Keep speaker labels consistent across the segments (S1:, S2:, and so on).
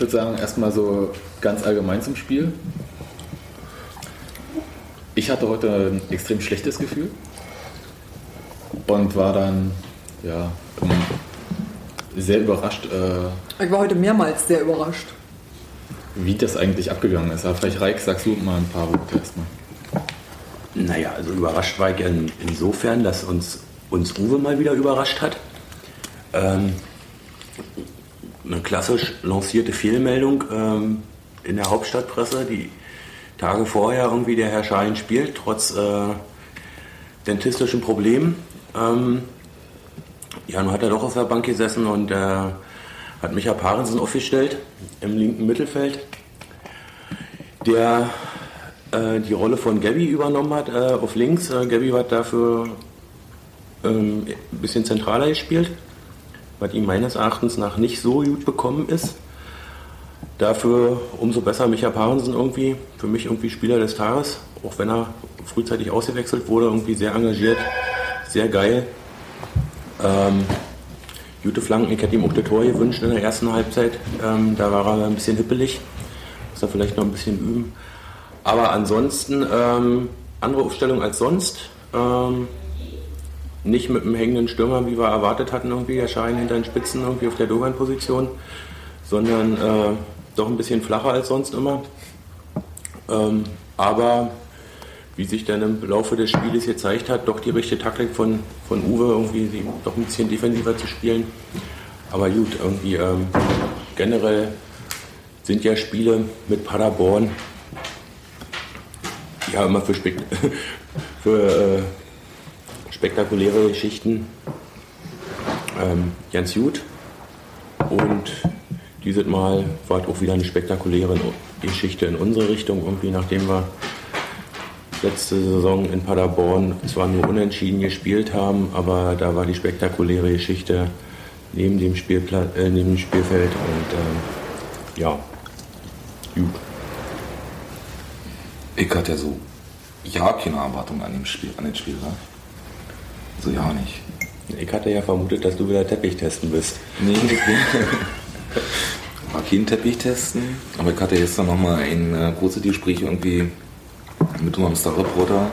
S1: ich würde sagen, erstmal so ganz allgemein zum Spiel. Ich hatte heute ein extrem schlechtes Gefühl und war dann ja, sehr überrascht. Äh,
S2: ich war heute mehrmals sehr überrascht.
S1: Wie das eigentlich abgegangen ist. Aber vielleicht, Reik, sagst du mal ein paar Worte erstmal.
S3: Naja, also überrascht war ich in, insofern, dass uns, uns Uwe mal wieder überrascht hat. Ähm, eine klassisch lancierte Fehlmeldung ähm, in der Hauptstadtpresse, die Tage vorher irgendwie der Herr Schein spielt, trotz äh, dentistischen Problemen. Ähm, ja, nun hat er doch auf der Bank gesessen und äh, hat Micha Parensen aufgestellt im linken Mittelfeld, der äh, die Rolle von Gabby übernommen hat äh, auf links. Äh, Gabby hat dafür ähm, ein bisschen zentraler gespielt, was ihm meines Erachtens nach nicht so gut bekommen ist. Dafür umso besser Micha Parensen irgendwie, für mich irgendwie Spieler des Tages, auch wenn er frühzeitig ausgewechselt wurde, irgendwie sehr engagiert, sehr geil. Ähm, gute Flanken, ich hätte ihm auch das Tor gewünscht in der ersten Halbzeit. Ähm, da war er ein bisschen hippelig, muss er vielleicht noch ein bisschen üben. Aber ansonsten ähm, andere Aufstellung als sonst. Ähm, nicht mit einem hängenden Stürmer, wie wir erwartet hatten, irgendwie erscheinen hinter den Spitzen irgendwie auf der Dogan-Position, sondern äh, doch ein bisschen flacher als sonst immer. Ähm, aber wie sich dann im Laufe des Spieles gezeigt hat, doch die richtige Taktik von, von Uwe, irgendwie doch ein bisschen defensiver zu spielen. Aber gut, irgendwie ähm, generell sind ja Spiele mit Paderborn ja immer für, Spek für äh, spektakuläre Geschichten ähm, ganz gut. Und dieses Mal war es auch wieder eine spektakuläre Geschichte in unsere Richtung, irgendwie nachdem wir letzte Saison in Paderborn zwar nur unentschieden gespielt haben, aber da war die spektakuläre Geschichte neben dem, Spielpla äh, neben dem Spielfeld und ähm, ja, gut.
S4: Ich hatte ja so ja keine Erwartung an dem Spiel, an den Spiel, ne? So ja nicht.
S3: Ich hatte ja vermutet, dass du wieder Teppich testen bist.
S4: Nee, war kein Teppich testen, aber ich hatte gestern nochmal ein äh, großes Gespräch irgendwie mit unserem Star-Reporter,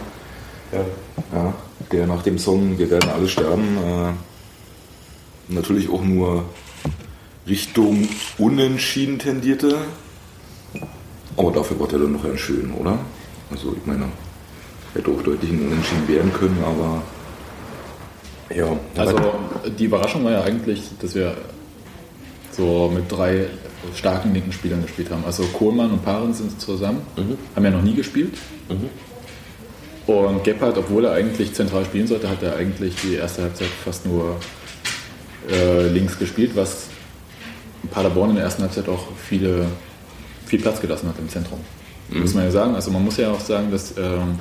S4: ja. ja. der nach dem Song Wir werden alle sterben äh, natürlich auch nur Richtung Unentschieden tendierte. Aber dafür war der dann noch ganz schön, oder? Also ich meine, hätte auch deutlich ein Unentschieden werden können, aber
S1: ja. Also die Überraschung war ja eigentlich, dass wir so mit drei starken linken Spielern gespielt haben. Also Kohlmann und Paaren sind zusammen, mhm. haben ja noch nie gespielt. Mhm. Und Gebhardt, obwohl er eigentlich zentral spielen sollte, hat er eigentlich die erste Halbzeit fast nur äh, links gespielt, was Paderborn in der ersten Halbzeit auch viele, viel Platz gelassen hat im Zentrum. Mhm. Muss man ja sagen. Also man muss ja auch sagen, dass ähm,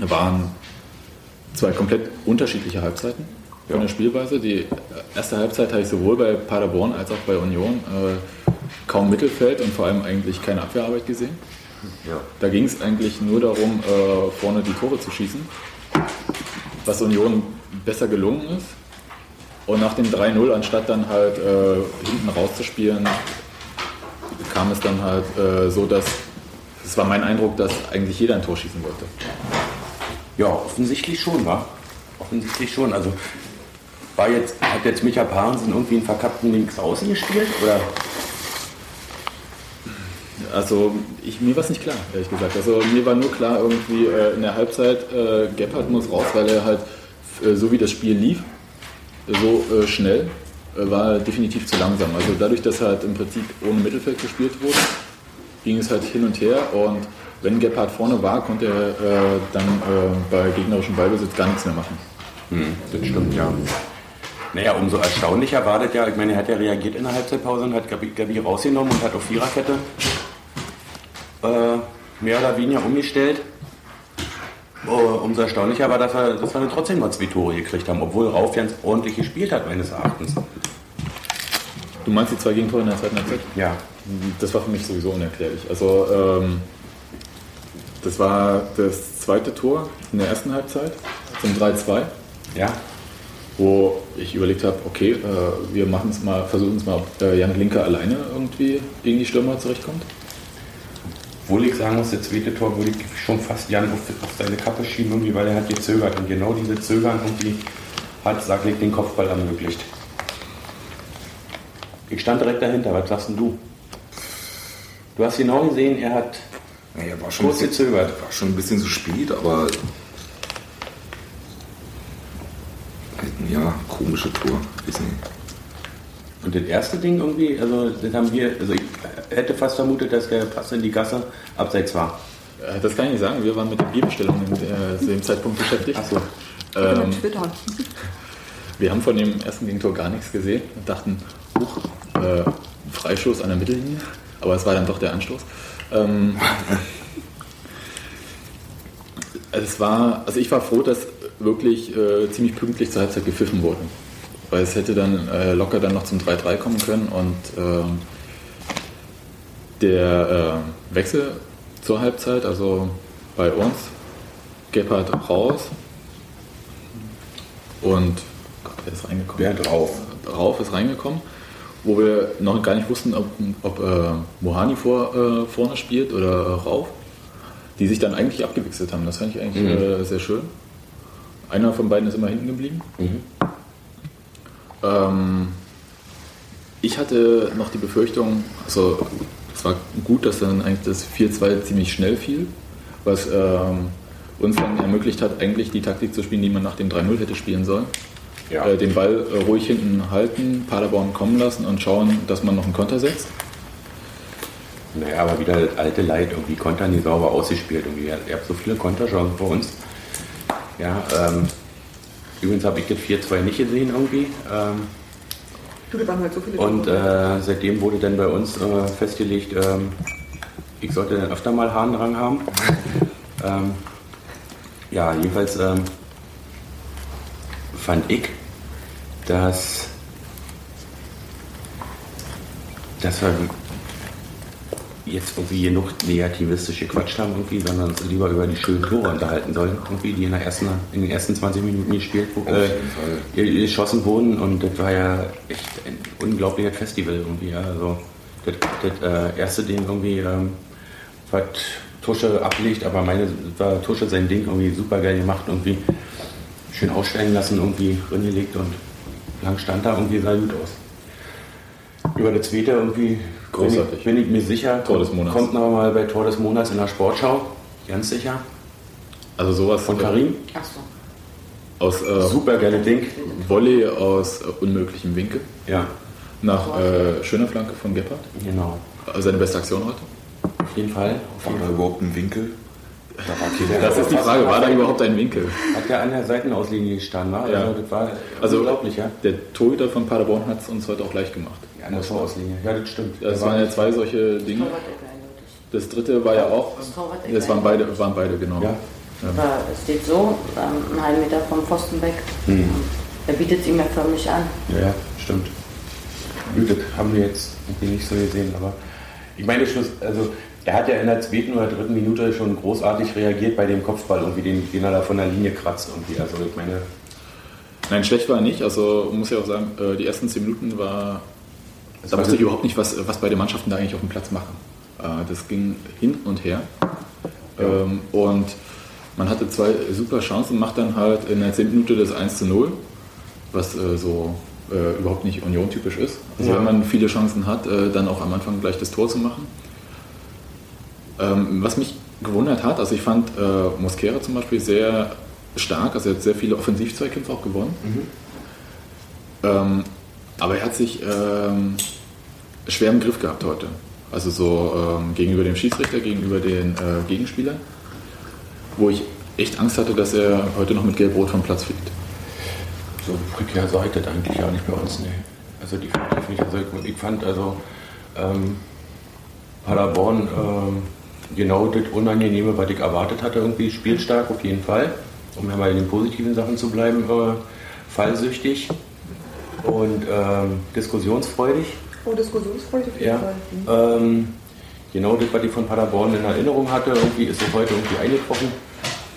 S1: waren zwei komplett unterschiedliche Halbzeiten von der Spielweise. Die erste Halbzeit habe ich sowohl bei Paderborn als auch bei Union äh, kaum Mittelfeld und vor allem eigentlich keine Abwehrarbeit gesehen. Ja. Da ging es eigentlich nur darum, äh, vorne die Tore zu schießen, was Union besser gelungen ist. Und nach dem 3-0, anstatt dann halt äh, hinten rauszuspielen, kam es dann halt äh, so, dass es war mein Eindruck, dass eigentlich jeder ein Tor schießen wollte.
S3: Ja, offensichtlich schon, wa? Offensichtlich schon. Also war jetzt, hat jetzt Micha Parensen irgendwie einen verkappten Linksaußen gespielt? Oder?
S1: Also ich, mir war es nicht klar, ehrlich gesagt. Also mir war nur klar irgendwie äh, in der Halbzeit, äh, Gebhardt muss raus, weil er halt, äh, so wie das Spiel lief, so äh, schnell, äh, war definitiv zu langsam. Also dadurch, dass halt im Prinzip ohne Mittelfeld gespielt wurde, ging es halt hin und her und wenn Gebhardt vorne war, konnte er äh, dann bei gegnerischem Ballbesitz gar nichts mehr machen.
S3: Hm, das stimmt, ja. Naja, umso erstaunlicher war das ja, ich meine, er hat ja reagiert in der Halbzeitpause und hat Gabi, Gabi rausgenommen und hat auf Viererkette äh, mehr oder weniger umgestellt. Uh, umso erstaunlicher war, dass wir, dass wir dann trotzdem noch zwei Tore gekriegt haben, obwohl Rauf ganz ordentlich gespielt hat, meines Erachtens.
S1: Du meinst die zwei Gegentore in der zweiten Halbzeit?
S3: Ja.
S1: Das war für mich sowieso unerklärlich. Also, ähm, das war das zweite Tor in der ersten Halbzeit zum 3-2.
S3: Ja.
S1: wo ich überlegt habe, okay, äh, wir machen es mal, versuchen es mal, ob äh, Jan Linker alleine irgendwie gegen die Stürmer zurechtkommt.
S3: Obwohl ich sagen muss, der zweite Tor würde ich schon fast Jan auf, auf seine Kappe schieben, irgendwie, weil er hat gezögert. Und genau diese Zögern irgendwie hat Sacklig den Kopfball ermöglicht. Ich stand direkt dahinter, was sagst denn du? Du hast genau gesehen, er hat
S4: naja, war schon kurz bisschen, gezögert. War schon ein bisschen zu spät, aber ja, komische Tour.
S3: Und das erste Ding irgendwie, also das haben wir, also ich hätte fast vermutet, dass der Pass in die Gasse abseits war.
S1: Äh, das kann ich nicht sagen, wir waren mit den Bierbestellungen äh, zu dem Zeitpunkt beschäftigt. Achso. Ähm, wir haben von dem ersten Gegentor gar nichts gesehen und dachten, huch, äh, Freistoß an der Mittellinie, aber es war dann doch der Anstoß. Ähm, es war, also ich war froh, dass wirklich äh, ziemlich pünktlich zur Halbzeit gepfiffen wurde. Weil es hätte dann äh, locker dann noch zum 3-3 kommen können und äh, der Wechsel zur Halbzeit, also bei uns, Gebhardt raus und Gott, wer ist reingekommen?
S3: Wer drauf?
S1: Drauf ist reingekommen, wo wir noch gar nicht wussten, ob, ob äh, Mohani vor, äh, vorne spielt oder Rauf, die sich dann eigentlich abgewechselt haben. Das fand ich eigentlich mhm. sehr schön. Einer von beiden ist immer hinten geblieben. Mhm. Ähm, ich hatte noch die Befürchtung, also es war gut, dass dann eigentlich das 4-2 ziemlich schnell fiel, was ähm, uns dann ermöglicht hat, eigentlich die Taktik zu spielen, die man nach dem 3-0 hätte spielen sollen. Ja. Äh, den Ball äh, ruhig hinten halten, Paderborn kommen lassen und schauen, dass man noch einen Konter setzt.
S3: Naja, aber wieder alte Leid, irgendwie Konter nie sauber ausgespielt. Irgendwie. Ihr habt so viele Konterchancen vor uns. Ja, ähm, übrigens habe ich das 4-2 nicht gesehen irgendwie. Ähm, du, waren halt so viele und äh, seitdem wurde dann bei uns äh, festgelegt, ähm, ich sollte dann öfter mal Harndrang haben. ähm, ja, jedenfalls ähm, fand ich, dass, dass wir jetzt irgendwie genug negativistisch gequatscht haben, irgendwie, sondern uns lieber über die schönen Tore unterhalten sollen, irgendwie, die in, der ersten, in den ersten 20 Minuten gespielt, äh, geschossen wurden. Und das war ja echt ein unglaubliches Festival irgendwie. Ja. Also das, das äh, erste Ding irgendwie, ähm, was Tusche ablegt, aber meine war Tusche sein Ding irgendwie super geil gemacht, irgendwie schön aussteigen lassen, irgendwie reingelegt und lang stand da irgendwie sah gut aus. Über das zweite irgendwie Großartig. Bin ich, bin ich mir sicher.
S1: Tor des Monats.
S3: Kommt noch mal bei Tor des Monats in der Sportschau. Ganz sicher.
S1: Also sowas.
S3: Von Karim.
S2: Ach so.
S1: Aus, äh,
S3: Super geile Ding.
S1: Volley aus äh, unmöglichem Winkel.
S3: Ja.
S1: Nach äh, schöner Flanke von Gebhardt.
S3: Genau.
S1: Seine beste Aktion heute?
S3: Auf jeden Fall.
S4: War da überhaupt ein Winkel?
S1: Da das ist die Frage, war da überhaupt ein Winkel?
S3: Hat der an der Seitenauslinie gestanden? War?
S1: Ja. Also, das war also, unglaublich, ja. Der Torhüter von Paderborn hat es uns heute auch leicht gemacht.
S3: Ja, an der Torauslinie. Ja, das stimmt.
S1: Das waren ja zwei solche Dinge. Das dritte war ja auch. Das waren beide, waren beide genau. Ja.
S2: Ja. Es steht so, ähm, einen halben Meter vom Pfosten weg. Mhm. Er bietet es ihm ja förmlich an.
S3: Ja, stimmt. Das haben wir jetzt nicht so gesehen, aber ich meine, Schluss, also er hat ja in der zweiten oder dritten Minute schon großartig reagiert bei dem Kopfball, irgendwie den, den er da von der Linie kratzt. Irgendwie. Also ich meine.
S1: Nein, schlecht war er nicht. Also muss ich auch sagen, äh, die ersten zehn Minuten war. Da wusste ich überhaupt nicht, was, was beide Mannschaften da eigentlich auf dem Platz machen. Äh, das ging hin und her. Ja. Ähm, und man hatte zwei super Chancen, macht dann halt in der 10. Minute das 1 zu 0, was äh, so überhaupt nicht Union-typisch ist. Also ja. wenn man viele Chancen hat, dann auch am Anfang gleich das Tor zu machen. Ähm, was mich gewundert hat, also ich fand äh, Mosquera zum Beispiel sehr stark, also er hat sehr viele Offensivzweikämpfe auch gewonnen. Mhm. Ähm, aber er hat sich ähm, schwer im Griff gehabt heute. Also so ähm, gegenüber dem Schiedsrichter, gegenüber den äh, Gegenspielern, wo ich echt Angst hatte, dass er heute noch mit Gelb-Rot vom Platz fliegt.
S3: So prekär seid eigentlich ja nicht bei uns, nee. Also definitiv nicht. Also ich, ich fand also ähm, Paderborn ähm, genau das Unangenehme, was ich erwartet hatte, irgendwie spielstark auf jeden Fall, um ja mal in den positiven Sachen zu bleiben, äh, fallsüchtig und ähm, diskussionsfreudig.
S2: Oh, diskussionsfreudig auf
S3: jeden ja. Fall. Mhm. Ähm, genau das, was ich von Paderborn in Erinnerung hatte, irgendwie ist es heute irgendwie eingetroffen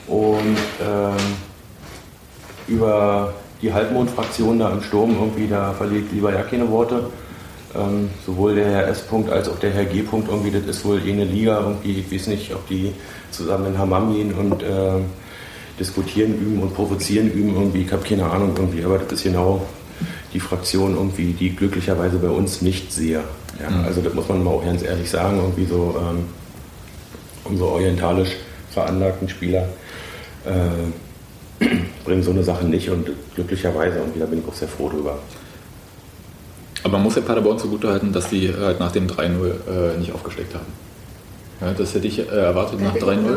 S3: und ähm, über die Halbmondfraktion da im Sturm irgendwie, da verliert lieber ja keine Worte. Ähm, sowohl der Herr S. -Punkt als auch der Herr G. -Punkt irgendwie, das ist wohl eh eine Liga irgendwie, ich weiß nicht, ob die zusammen in Hammam gehen und äh, diskutieren üben und provozieren üben irgendwie, ich habe keine Ahnung irgendwie, aber das ist genau die Fraktion irgendwie, die glücklicherweise bei uns nicht sehe. Ja, mhm. Also das muss man mal auch ganz ehrlich sagen, irgendwie so ähm, unsere orientalisch veranlagten Spieler äh, bringen so eine Sache nicht und glücklicherweise und da bin ich auch sehr froh drüber.
S1: Aber man muss ja Paderborn zugutehalten, dass die halt nach dem 3-0 äh, nicht aufgesteckt haben. Ja, das hätte ich äh, erwartet nach 3-0,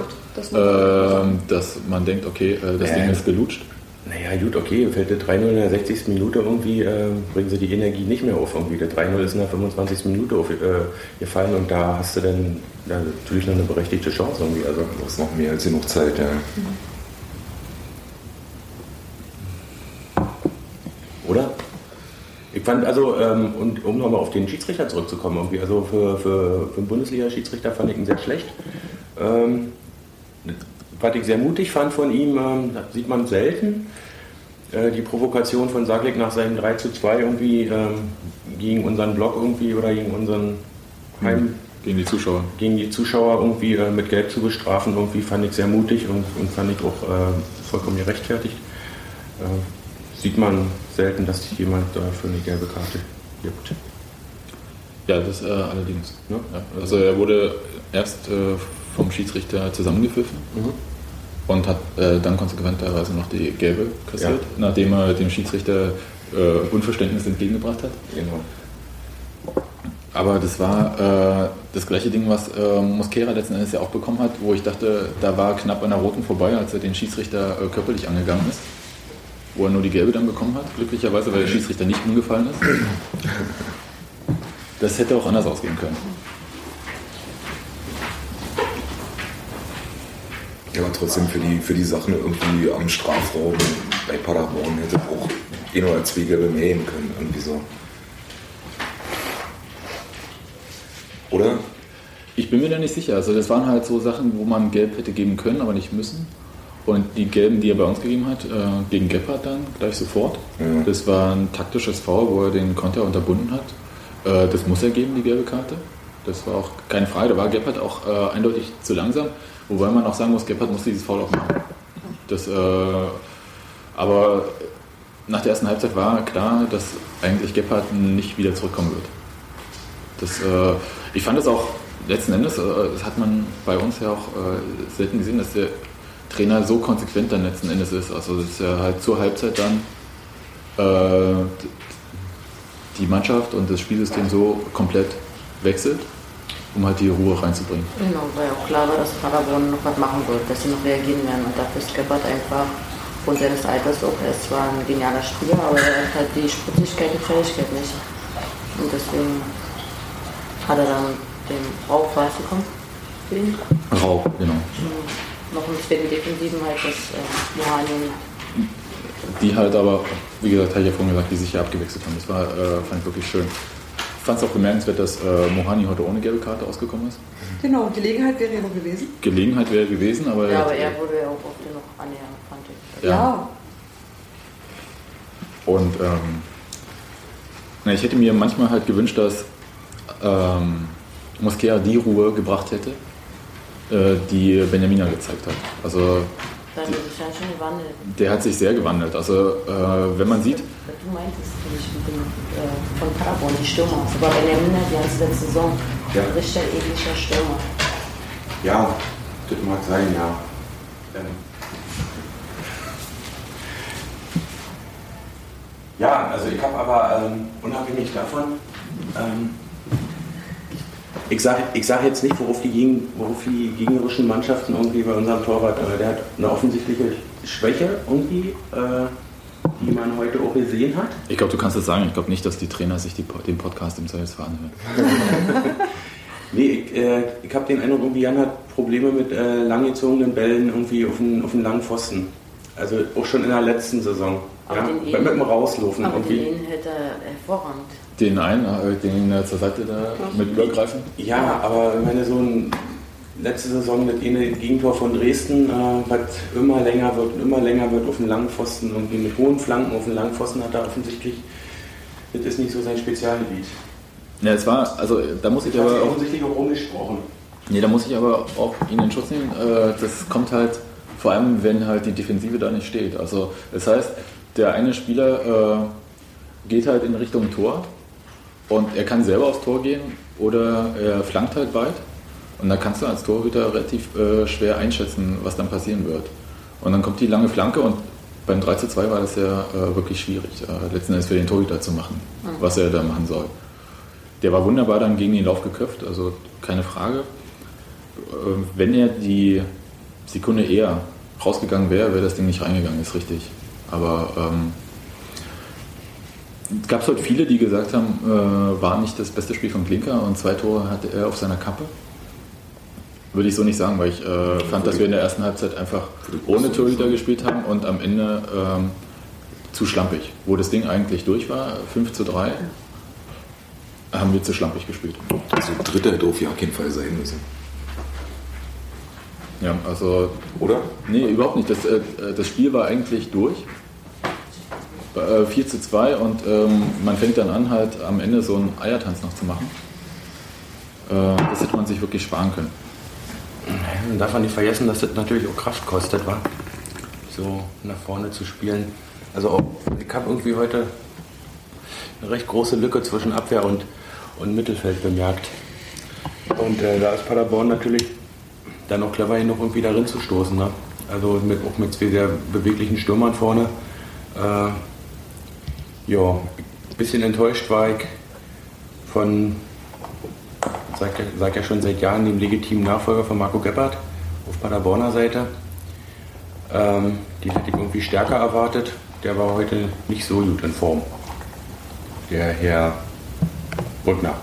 S1: äh, dass man denkt, okay, äh, das Ding ist gelutscht.
S3: Naja, gut, okay, fällt der 3-0 in der 60. Minute irgendwie, äh, bringen sie die Energie nicht mehr auf irgendwie. Der 3-0 ist in der 25. Minute auf, äh, gefallen und da hast du dann ja, natürlich noch eine berechtigte Chance irgendwie. Also
S4: du hast noch mehr als genug Zeit, ja.
S3: Oder? Ich fand also, ähm, und um nochmal auf den Schiedsrichter zurückzukommen, irgendwie, also für, für, für einen Bundesliga-Schiedsrichter fand ich ihn sehr schlecht. Ähm, was ich sehr mutig fand von ihm, ähm, sieht man selten. Äh, die Provokation von Saglik nach seinem 3 zu 2 irgendwie ähm, gegen unseren Block irgendwie oder gegen unseren Heim. Hm,
S1: gegen die Zuschauer.
S3: Gegen die Zuschauer irgendwie äh, mit Geld zu bestrafen, irgendwie fand ich sehr mutig und, und fand ich auch äh, vollkommen gerechtfertigt. Äh, sieht man selten, dass sich jemand dafür eine gelbe Karte gibt.
S1: Ja, das äh, allerdings. Ne? Ja, also er wurde erst äh, vom Schiedsrichter zusammengepfiffen. Mhm und hat äh, dann konsequenterweise noch die gelbe kassiert, ja. nachdem er dem Schiedsrichter äh, Unverständnis entgegengebracht hat. Genau. Aber das war äh, das gleiche Ding, was äh, Mosquera letzten Endes ja auch bekommen hat, wo ich dachte, da war knapp an der Roten vorbei, als er den Schiedsrichter äh, körperlich angegangen ist. Wo er nur die gelbe dann bekommen hat, glücklicherweise, weil der Schiedsrichter nicht umgefallen ist. Das hätte auch anders ausgehen können.
S4: Ja, aber trotzdem für die, für die Sachen irgendwie am Strafraum bei Paderborn hätte auch eh nur als Wege bemähen können, irgendwie so. Oder?
S1: Ich bin mir da nicht sicher. Also das waren halt so Sachen, wo man Gelb hätte geben können, aber nicht müssen. Und die Gelben, die er bei uns gegeben hat, äh, gegen Gebhardt dann gleich sofort. Ja. Das war ein taktisches Foul, wo er den Konter unterbunden hat. Äh, das muss er geben, die gelbe Karte. Das war auch keine Frage. Da war Gebhardt auch äh, eindeutig zu langsam. Wobei man auch sagen muss, Gebhardt muss dieses Foul auch machen. Das, aber nach der ersten Halbzeit war klar, dass eigentlich Gebhardt nicht wieder zurückkommen wird. Das, ich fand es auch letzten Endes, das hat man bei uns ja auch selten gesehen, dass der Trainer so konsequent dann letzten Endes ist. Also dass er halt zur Halbzeit dann äh, die Mannschaft und das Spielsystem so komplett wechselt um halt die Ruhe reinzubringen.
S2: Genau, weil auch klar war, dass Paderborn noch was machen wird, dass sie noch reagieren werden. Und dafür ist Gebhardt einfach von seines Alters auch, er ist zwar ein genialer Spieler, aber er hat halt die Spritzigkeit und Fähigkeit nicht. Und deswegen hat er dann den Rauch rausgekommen für ihn.
S1: Rauch, genau.
S2: Und noch einen zweiten Defensiven halt, das äh, Mohani.
S1: Die halt aber, wie gesagt, hatte ich ja vorhin gesagt, die sich ja abgewechselt haben. Das war, äh, fand ich wirklich schön fand es auch bemerkenswert, dass äh, Mohani heute ohne gelbe Karte ausgekommen ist.
S5: Genau, Gelegenheit wäre ja noch gewesen.
S1: Gelegenheit wäre gewesen, aber.
S2: Ja, aber er wurde ja auch oft noch annähernd, fand
S5: ich. Ja. ja.
S1: Und ähm, na, ich hätte mir manchmal halt gewünscht, dass ähm, Mosquera die Ruhe gebracht hätte, die Benjamina gezeigt hat. Also
S2: ja schon gewandelt.
S1: Der hat sich sehr gewandelt. Also äh, wenn man sieht.
S2: Du meintest nicht mit dem, äh, von Paderborn, die Stürmer. Sogar Benjamin hat die ganze letzte Saison. Ja. Ein richtiger ähnlicher Stürmer.
S3: Ja, das mag sein, ja. Ähm. Ja, also ich habe aber ähm, unabhängig davon ähm, ich sage ich sag jetzt nicht, worauf die, worauf die gegnerischen Mannschaften irgendwie bei unserem Torwart, äh, der hat eine offensichtliche Schwäche irgendwie, äh, die man heute auch gesehen hat.
S1: Ich glaube, du kannst es sagen. Ich glaube nicht, dass die Trainer sich die, den Podcast im Zweifelsfall anhören.
S3: nee, ich, äh, ich habe den Eindruck, irgendwie Jan hat Probleme mit äh, langgezogenen Bällen irgendwie auf den, auf den langen Pfosten. Also auch schon in der letzten Saison. ja, mit dem Rauslaufen.
S2: Aber irgendwie. den hätte er hervorragend
S1: den einen, äh, den zur Seite da mit übergreifen?
S3: Ja, aber wenn meine so ein letzte Saison das eine Gegentor von Dresden, äh, was immer länger wird und immer länger wird auf den Langpfosten, irgendwie mit hohen Flanken auf den Langpfosten hat er offensichtlich, das ist nicht so sein Spezialgebiet.
S1: Ja, es war, also da muss ich
S3: hat
S1: aber auch,
S3: offensichtlich auch umgesprochen.
S1: nee, da muss ich aber auch ihn in Schutz nehmen. Äh, das kommt halt vor allem, wenn halt die Defensive da nicht steht. Also das heißt, der eine Spieler äh, geht halt in Richtung Tor und er kann selber aufs Tor gehen oder er flankt halt weit. Und da kannst du als Torhüter relativ äh, schwer einschätzen, was dann passieren wird. Und dann kommt die lange Flanke und beim 3 zu 2 war das ja äh, wirklich schwierig, äh, letzten Endes für den Torhüter zu machen, was er da machen soll. Der war wunderbar dann gegen den Lauf geköpft, also keine Frage. Äh, wenn er die Sekunde eher rausgegangen wäre, wäre das Ding nicht reingegangen, ist richtig. Aber ähm, es gab halt viele, die gesagt haben, äh, war nicht das beste Spiel von Klinker und zwei Tore hatte er auf seiner Kappe. Würde ich so nicht sagen, weil ich äh, fand, dass wir in der ersten Halbzeit einfach ohne Torhüter gespielt haben und am Ende ähm, zu schlampig. Wo das Ding eigentlich durch war, 5 zu 3, haben wir zu schlampig gespielt.
S4: Also Dritter hätte auf ja keinen Fall sein müssen.
S1: Ja, also
S4: Oder?
S1: Nee, überhaupt nicht. Das, äh, das Spiel war eigentlich durch. Äh, 4 zu 2 und ähm, man fängt dann an, halt am Ende so einen Eiertanz noch zu machen. Äh, das hätte man sich wirklich sparen können.
S3: Man darf man nicht vergessen, dass das natürlich auch Kraft kostet, war so nach vorne zu spielen. Also auch, ich habe irgendwie heute eine recht große Lücke zwischen Abwehr und, und Mittelfeld bemerkt. Und äh, da ist Paderborn natürlich dann noch clever genug, irgendwie darin zu stoßen. Ne? Also mit, auch mit zwei sehr beweglichen Stürmern vorne. Äh, ja, ein bisschen enttäuscht war ich von, sag, ja- sag ja schon seit Jahren, dem legitimen Nachfolger von Marco Gebhardt auf Paderborner Seite. Ähm, die hätte ich irgendwie stärker erwartet. Der war heute nicht so gut in Form. Der Herr Brückner.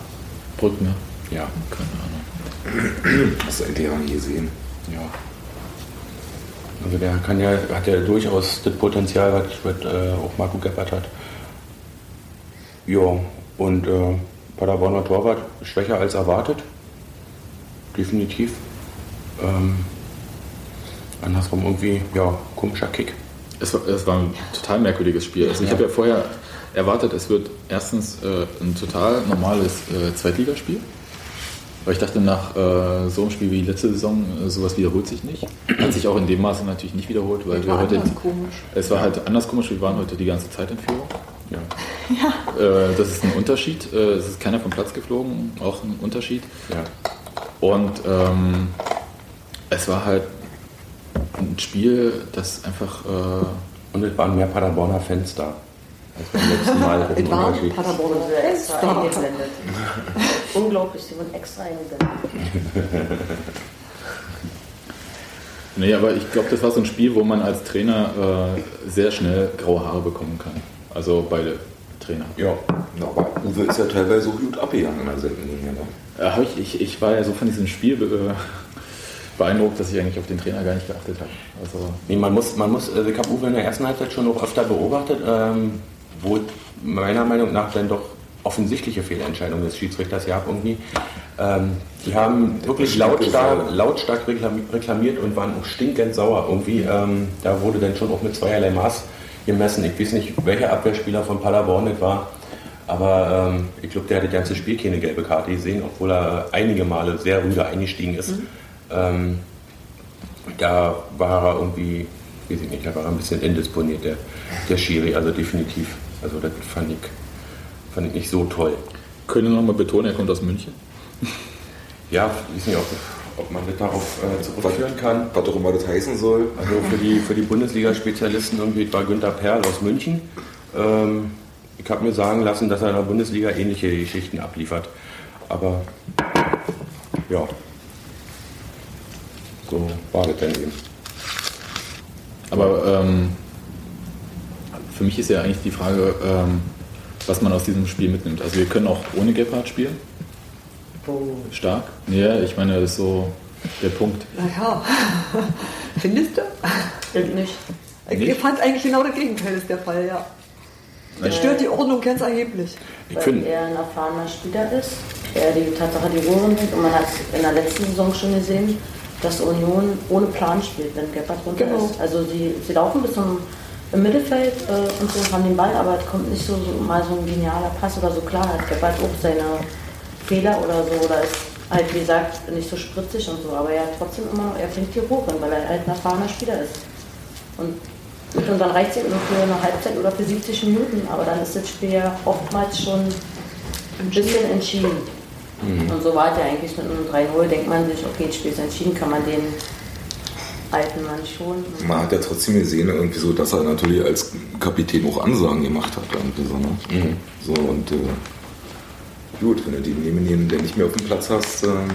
S1: Brückner,
S3: Ja,
S1: keine Ahnung.
S4: Hast du eigentlich ja nie gesehen.
S3: ja. Also der kann ja, hat ja durchaus das Potenzial, was, was äh, auch Marco Gebhardt hat. Ja, und äh, Paderborner Torwart schwächer als erwartet. Definitiv. Ähm, andersrum irgendwie, ja, komischer Kick.
S1: Es war, es war ein total merkwürdiges Spiel. Also ich
S3: Ja.
S1: habe ja vorher erwartet, es wird erstens äh, ein total normales äh, Zweitligaspiel. Weil ich dachte, nach äh, so einem Spiel wie letzte Saison, äh, sowas wiederholt sich nicht. Hat sich auch in dem Maße natürlich nicht wiederholt, weil wir
S5: War
S1: heute.
S5: anders komisch.
S1: Es war halt anders komisch, wir waren heute die ganze Zeit in Führung.
S3: Ja.
S1: Äh, das ist ein Unterschied. Äh, es ist keiner vom Platz geflogen, auch ein Unterschied.
S3: ja.
S1: Und ähm, es war halt ein Spiel, das einfach. Äh,
S3: Und es waren mehr Paderborner Fans da. Als beim letzten Mal.
S5: Es waren. Paderborner Fans da.
S2: eingeblendet. Unglaublich, die wurden extra eingeblendet.
S1: Nee, aber ich glaube, das war so ein Spiel, wo man als Trainer äh, sehr schnell graue Haare bekommen kann. Also beide Trainer.
S3: Ja.
S4: Aber Uwe ist ja teilweise so gut abgegangen in der Seitenlinie. Ne?
S1: Äh, hab ich, ich, ich war ja so von diesem Spiel äh, beeindruckt, dass ich eigentlich auf den Trainer gar nicht geachtet habe. Also,
S3: Nee, man muss, man muss, also ich habe Uwe in der ersten Halbzeit schon auch öfter beobachtet, ähm, wo meiner Meinung nach dann doch offensichtliche Fehlentscheidungen des Schiedsrichters gab irgendwie. Ähm, die haben wirklich lautstark, lautstark reklami- reklamiert und waren auch stinkend sauer irgendwie. Ähm, da wurde dann schon auch mit zweierlei Maß gemessen. Ich weiß nicht, welcher Abwehrspieler von Paderborn das war, aber ähm, ich glaube, der hat das ganze Spiel keine gelbe Karte gesehen, obwohl er einige Male sehr rüde eingestiegen ist. Ähm, da war er irgendwie, weiß ich nicht, da war er ein bisschen indisponiert, der, der Schiri, also definitiv. Also das fand ich, fand ich nicht so toll.
S1: können wir nochmal betonen, er kommt aus München.
S3: Ja, ich weiß nicht, ob, ob man das darauf äh, zurückführen kann.
S4: Was auch immer das heißen soll.
S3: Also für die, für die Bundesliga-Spezialisten irgendwie war Günther Perl aus München. Ähm, ich habe mir sagen lassen, dass er in der Bundesliga ähnliche Geschichten abliefert. Aber ja, so war das dann eben.
S1: Aber ähm, für mich ist ja eigentlich die Frage, ähm, was man aus diesem Spiel mitnimmt. Also wir können auch ohne Gebhardt spielen. Stark. Ja, ich meine, das ist so der Punkt.
S5: Naja, findest du?
S2: Stimmt nicht.
S5: Ich
S1: Nicht?
S5: fand eigentlich genau das Gegenteil ist der Fall, ja. Das stört die Ordnung ganz erheblich.
S3: Ich
S2: Weil
S3: finde,
S2: er ein erfahrener Spieler ist. eher die Tatsache die Ruhe nimmt. Und man hat in der letzten Saison schon gesehen, dass Union ohne Plan spielt, wenn Gebhardt runter
S5: Genau.
S2: ist. Also sie, sie laufen bis zum im Mittelfeld äh, und so haben den Ball, aber es kommt nicht so, so mal so ein genialer Pass oder so klar. Hat Gebhardt auch seine Fehler oder so oder ist halt wie gesagt nicht so spritzig und so, aber er hat trotzdem immer, er bringt die Ruhe, weil er halt ein erfahrener Spieler ist. Und, und dann reicht es eben nur für eine Halbzeit oder für 70 Minuten, aber dann ist das Spiel ja oftmals schon ein bisschen entschieden. Und so war es ja eigentlich mit einem 3-0, denkt man sich, okay, das Spiel ist entschieden, kann man den alten Mann schon.
S4: Man hat ja trotzdem gesehen, irgendwie so, dass er natürlich als Kapitän auch Ansagen gemacht hat. Irgendwie so, ne? so und äh, gut, wenn du den neben den, der nicht mehr auf dem Platz hast, ähm,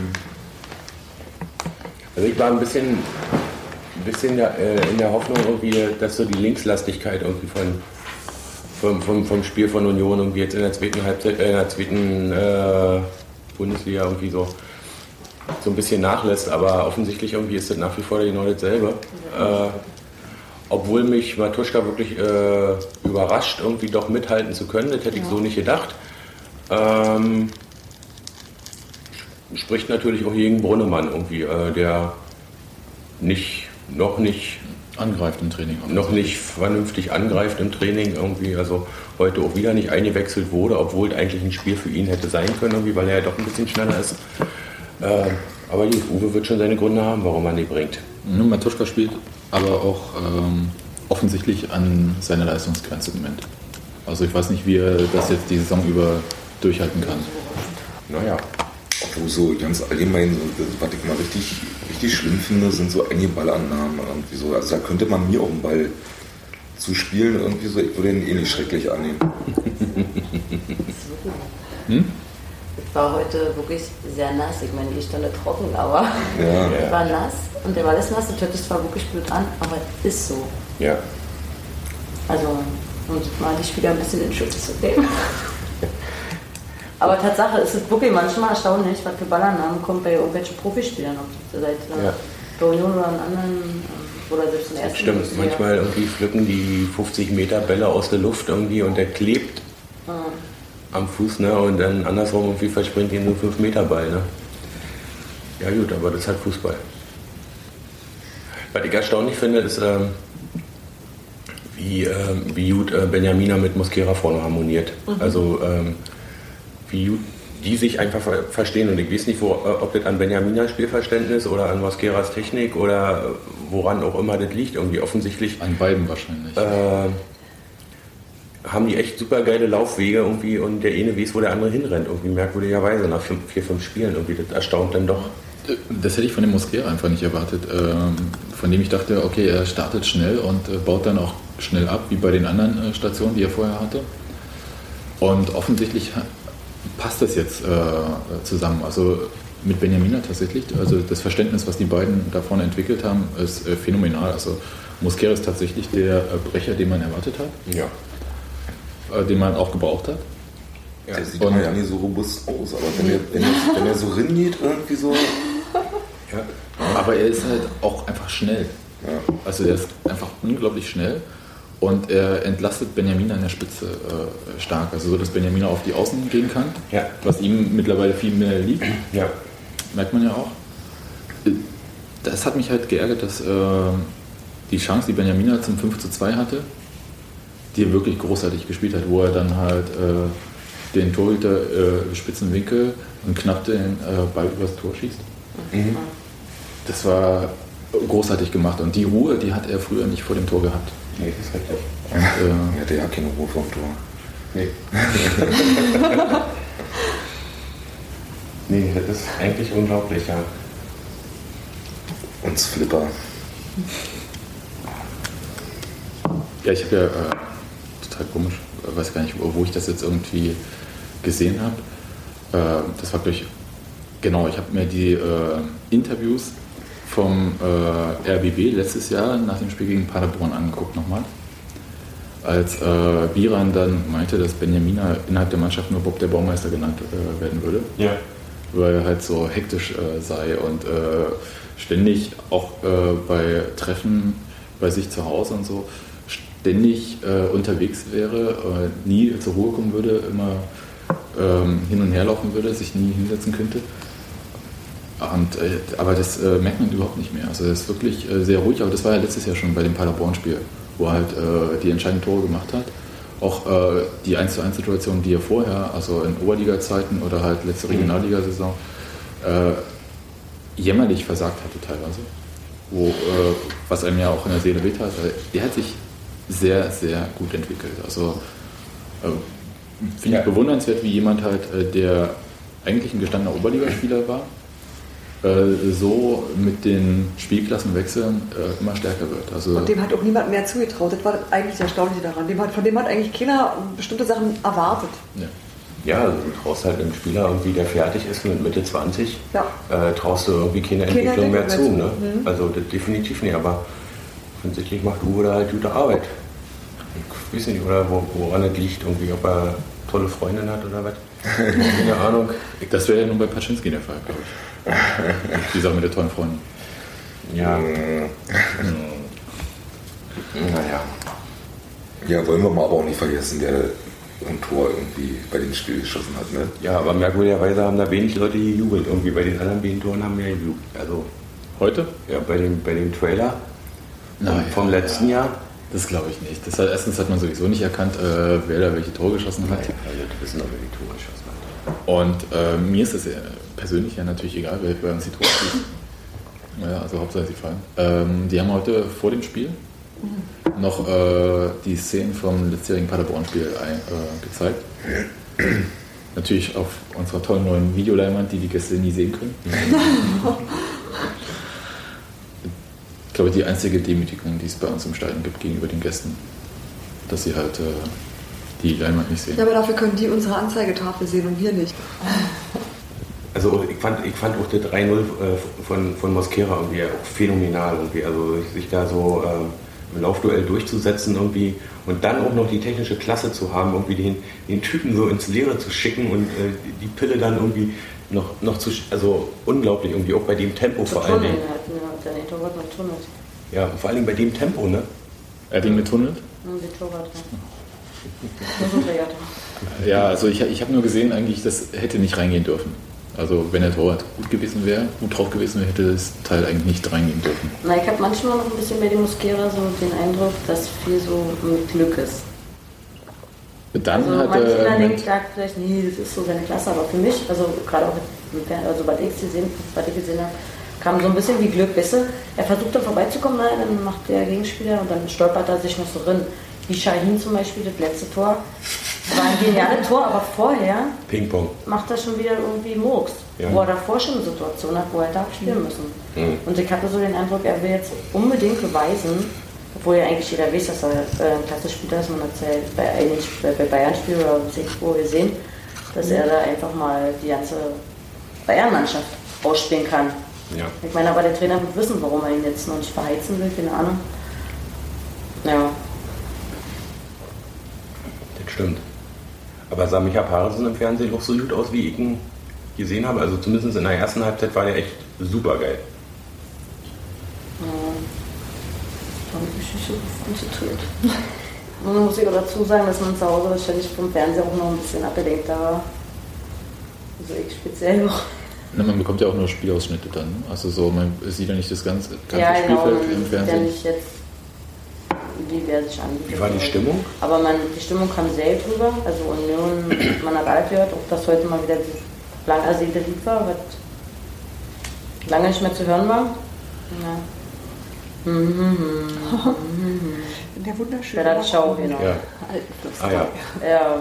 S3: Also ich war ein bisschen, ein bisschen ja, äh, in der Hoffnung irgendwie, dass so die Linkslastigkeit irgendwie von, vom, vom, vom Spiel von Union irgendwie jetzt in der zweiten Halbzeit, äh, in der zweiten äh, Bundesliga irgendwie so so ein bisschen nachlässt, aber offensichtlich irgendwie ist das nach wie vor genau dasselbe. Äh, obwohl mich Matuschka wirklich äh, überrascht, irgendwie doch mithalten zu können, das hätte ich so nicht gedacht. Ähm, spricht natürlich auch gegen Brunnemann irgendwie, äh, der nicht, noch nicht,
S1: Angreift im Training.
S3: noch nicht vernünftig angreift im Training irgendwie, also heute auch wieder nicht eingewechselt wurde, obwohl es eigentlich ein Spiel für ihn hätte sein können, irgendwie, weil er ja doch ein bisschen schneller ist. Äh, aber gut, Uwe wird schon seine Gründe haben, warum man die bringt.
S1: Nun, Matuschka spielt aber auch ähm, offensichtlich an seiner Leistungsgrenze im Moment. Also ich weiß nicht, wie er das jetzt die Saison über durchhalten kann.
S3: Naja,
S4: obwohl so ganz allgemein, so, was ich mal richtig, richtig schlimm finde, sind so einige Ballannahmen irgendwie so. Also da könnte man mir auch einen Ball zu spielen, irgendwie so, ich würde ihn eh nicht schrecklich annehmen.
S2: Es war heute wirklich sehr nass. Ich meine, die Stelle trocken, aber
S4: Ja.
S2: es war nass und der war alles nass. Das hört sich zwar wirklich blöd an, aber es ist so.
S3: ja.
S2: Also, um mal die Spieler ein bisschen in Schutz zu nehmen. Aber Tatsache ist es wirklich manchmal erstaunlich, was für Ballernamen kommt bei irgendwelchen Profispielern. Ob das seit äh,
S3: Ja.
S2: der Union oder an anderen äh, oder selbst im ersten
S3: Stimmt,
S2: Bundesliga.
S3: manchmal irgendwie pflücken die 50 Meter Bälle aus der Luft irgendwie und der klebt am Fuß, ne? Und dann andersrum irgendwie verspringt ihm nur 5 Meter Ball, ne? Ja gut, aber das ist halt Fußball. Was ich erstaunlich finde, ist, ähm, wie, ähm, wie gut äh, Benjamina mit Mosquera vorne harmoniert. Also ähm, gut die sich einfach ver verstehen und ich weiß nicht, wo, äh, ob das an Benjaminas Spielverständnis oder an Mosqueras Technik oder äh, woran auch immer das liegt. Irgendwie offensichtlich
S1: An beiden wahrscheinlich.
S3: äh, haben die echt super geile Laufwege irgendwie und der eine weiß, wo der andere hinrennt. Irgendwie merkwürdigerweise nach fünf, vier, fünf Spielen. Irgendwie das erstaunt dann doch.
S1: Das hätte ich von dem Mosquera einfach nicht erwartet. Ähm, von dem ich dachte, okay, er startet schnell und äh, baut dann auch schnell ab, wie bei den anderen Stationen, die er vorher hatte. Und offensichtlich passt das jetzt äh, zusammen. Also mit Benjamina tatsächlich. Also das Verständnis, was die beiden da vorne entwickelt haben, ist äh, phänomenal. Also Mosquera ist tatsächlich der äh, Brecher, den man erwartet hat,
S3: Ja.
S1: äh, den man auch gebraucht hat.
S4: Der sieht
S1: Und-
S4: ja nicht so robust aus, aber wenn er, wenn er, wenn er so ringeht, irgendwie so.
S3: ja.
S1: Aber er ist halt auch einfach schnell.
S4: Ja.
S1: Also er ist einfach unglaublich schnell und er entlastet Benjamin an der Spitze äh, stark. Also so, dass Benjamin auf die Außen gehen kann,
S3: Ja.
S1: was ihm mittlerweile viel mehr liegt,
S3: Ja.
S1: merkt man ja auch. Das hat mich halt geärgert, dass äh, die Chance, die Benjamin zum 5 zu 2 hatte, die er wirklich großartig gespielt hat, wo er dann halt äh, den Torhüter äh, spitzen Winkel und knapp den äh, Ball übers Tor schießt. Das war großartig gemacht und die Ruhe, die hat er früher nicht vor dem Tor gehabt.
S3: Nee, das ist richtig.
S1: Und, äh,
S4: Er hatte ja keine Ruhe vom Tor.
S3: Nee. nee, das ist eigentlich unglaublich, ja.
S4: Und Flipper.
S1: ja, ich habe ja äh, total komisch, äh, weiß gar nicht, wo, wo ich das jetzt irgendwie gesehen habe. Äh, das war durch, genau, ich habe mir die äh, Interviews vom äh, RBB letztes Jahr nach dem Spiel gegen Paderborn angeguckt nochmal. Als äh, Biran dann meinte, dass Benjamina innerhalb der Mannschaft nur Bob der Baumeister genannt äh, werden würde.
S3: Ja.
S1: weil er halt so hektisch äh, sei und äh, ständig auch äh, bei Treffen bei sich zu Hause und so ständig unterwegs wäre, nie zur Ruhe kommen würde, immer ähm, hin und her laufen würde, sich nie hinsetzen könnte. Und, äh, aber das äh, merkt man überhaupt nicht mehr. Also das ist wirklich äh, sehr ruhig, aber das war ja letztes Jahr schon bei dem Paderborn-Spiel, wo er halt äh, die entscheidenden Tore gemacht hat. Auch äh, die 1 zu 1 Situation, die er vorher, also in Oberliga-Zeiten oder halt letzte Regionalligasaison, äh, jämmerlich versagt hatte teilweise. Wo, was einem ja auch in der Seele weht hat. Der hat sich sehr, sehr gut entwickelt. Also finde ich bewundernswert, wie jemand halt, der eigentlich ein gestandener Oberligaspieler war, so mit den Spielklassenwechseln äh, immer stärker wird.
S5: Also und dem hat auch niemand mehr zugetraut. Das war eigentlich das Erstaunliche daran. Dem hat, von dem hat eigentlich keiner bestimmte Sachen erwartet.
S3: Ja. Ja, also du traust halt einem Spieler irgendwie, der fertig ist mit Mitte 20, ja. äh, traust du irgendwie keine, keine Entwicklung mehr zu. Ne? Mhm. Also definitiv nicht, aber offensichtlich macht Uwe da halt gute Arbeit. Ich weiß nicht, oder woran es liegt, irgendwie, ob er tolle Freundin hat oder was. Keine Ahnung.
S1: Das wäre ja nun bei Paczynski der Fall, glaube ich. Die Sache mit der tollen Freundin.
S3: Ja.
S4: Naja. Ja, wollen wir mal aber auch nicht vergessen, der ein Tor irgendwie bei dem Spiel geschossen hat. Ne?
S3: Ja, aber merkwürdigerweise haben da wenig Leute gejubelt. Irgendwie bei den anderen beiden Toren haben wir gejubelt. Also,
S1: Heute?
S3: Ja, bei dem, bei dem Trailer Nein, vom letzten ja. Jahr.
S1: Das glaube ich nicht. Das hat, erstens hat man sowieso nicht erkannt, äh, wer da welche Tore geschossen hat.
S3: Ja, also, wissen aber, wer die Tore geschossen hat.
S1: Und äh, mir ist es persönlich ja natürlich egal, wer bei uns die Tore schießt. Ja, also Hauptsache sie fallen. Ähm, die haben heute vor dem Spiel noch äh, die Szenen vom letztjährigen Paderborn-Spiel äh, gezeigt. Natürlich auf unserer tollen neuen Videoleinwand, die die Gäste nie sehen können. ich glaube, die einzige Demütigung, die es bei uns im Stadion gibt gegenüber den Gästen, dass sie halt äh, die Leinwand nicht sehen.
S5: Ja, aber dafür können die unsere Anzeigetafel sehen und wir nicht.
S3: Also ich fand, ich fand auch das 3-0 äh, von, von Mosquera irgendwie auch phänomenal irgendwie. Also sich da so äh, im Laufduell durchzusetzen irgendwie und dann auch noch die technische Klasse zu haben, irgendwie den, den Typen so ins Leere zu schicken und äh, die Pille dann irgendwie noch, noch zu, also unglaublich irgendwie, auch bei dem Tempo zu vor allem. Ja, vor allem bei dem Tempo, ne?
S1: Er hat ihn getunnelt? Ja, die Torwart, ja, also ich, ich habe nur gesehen, eigentlich, das hätte nicht reingehen dürfen. Also wenn der Torwart gut gewesen wäre, gut drauf gewesen wäre, hätte das Teil eigentlich nicht reingehen dürfen.
S2: Na, ich habe manchmal noch ein bisschen bei dem Muskera so den Eindruck, dass viel so mit Glück ist.
S1: Dann
S2: also
S1: hat
S2: er denkt, sagt vielleicht, nee, das ist so seine Klasse, aber für mich, also gerade auch mit, also was ich gesehen, was ich gesehen habe, kam so ein bisschen wie Glück, weißt du? Er versucht dann vorbeizukommen, nein, dann macht der Gegenspieler und dann stolpert er sich noch so drin wie Shahin zum Beispiel, das letzte Tor, war ein geniales Tor, aber vorher
S3: Ping-Pong.
S2: macht er schon wieder irgendwie Murks, ja. wo er davor schon eine Situation hat, wo er da spielen müssen. Mhm. Und ich hatte so den Eindruck, er will jetzt unbedingt beweisen, obwohl ja eigentlich jeder weiß, dass er äh, ein klasse Spieler ist, man hat es ja bei, bei Bayern spielt oder wo gesehen, dass er da einfach mal die ganze Bayern-Mannschaft ausspielen kann. Ja. Ich meine, aber der Trainer wird wissen, warum er ihn jetzt noch nicht verheizen will, keine Ahnung. Ja,
S3: Stimmt. Aber sah Micha Parensen im Fernsehen auch so gut aus, wie ich ihn gesehen habe? Also zumindest in der ersten Halbzeit war der echt super geil.
S2: Ja. Da habe ich mich so konzentriert. Nun muss ich auch dazu sagen, dass man zu Hause wahrscheinlich vom Fernseher auch noch ein bisschen abgelenkt war. Also ich speziell noch.
S1: Na, man bekommt ja auch nur Spielausschnitte dann. Also so, man sieht ja nicht das ganze, ganze
S2: ja, genau, Spielfeld im Fernsehen. Ja, nicht jetzt wie wer sich anbietet.
S3: Wie war die Stimmung?
S2: Aber man, die Stimmung kam sehr drüber. Also Union, man hat alt gehört, ob das heute mal wieder dieses lang ersehnte Lied war, was lange nicht mehr zu hören war. Ja.
S5: Mhm. Der wunderschöne.
S2: Der Schau, genau.
S3: Ja. Ah, ja.
S2: ja.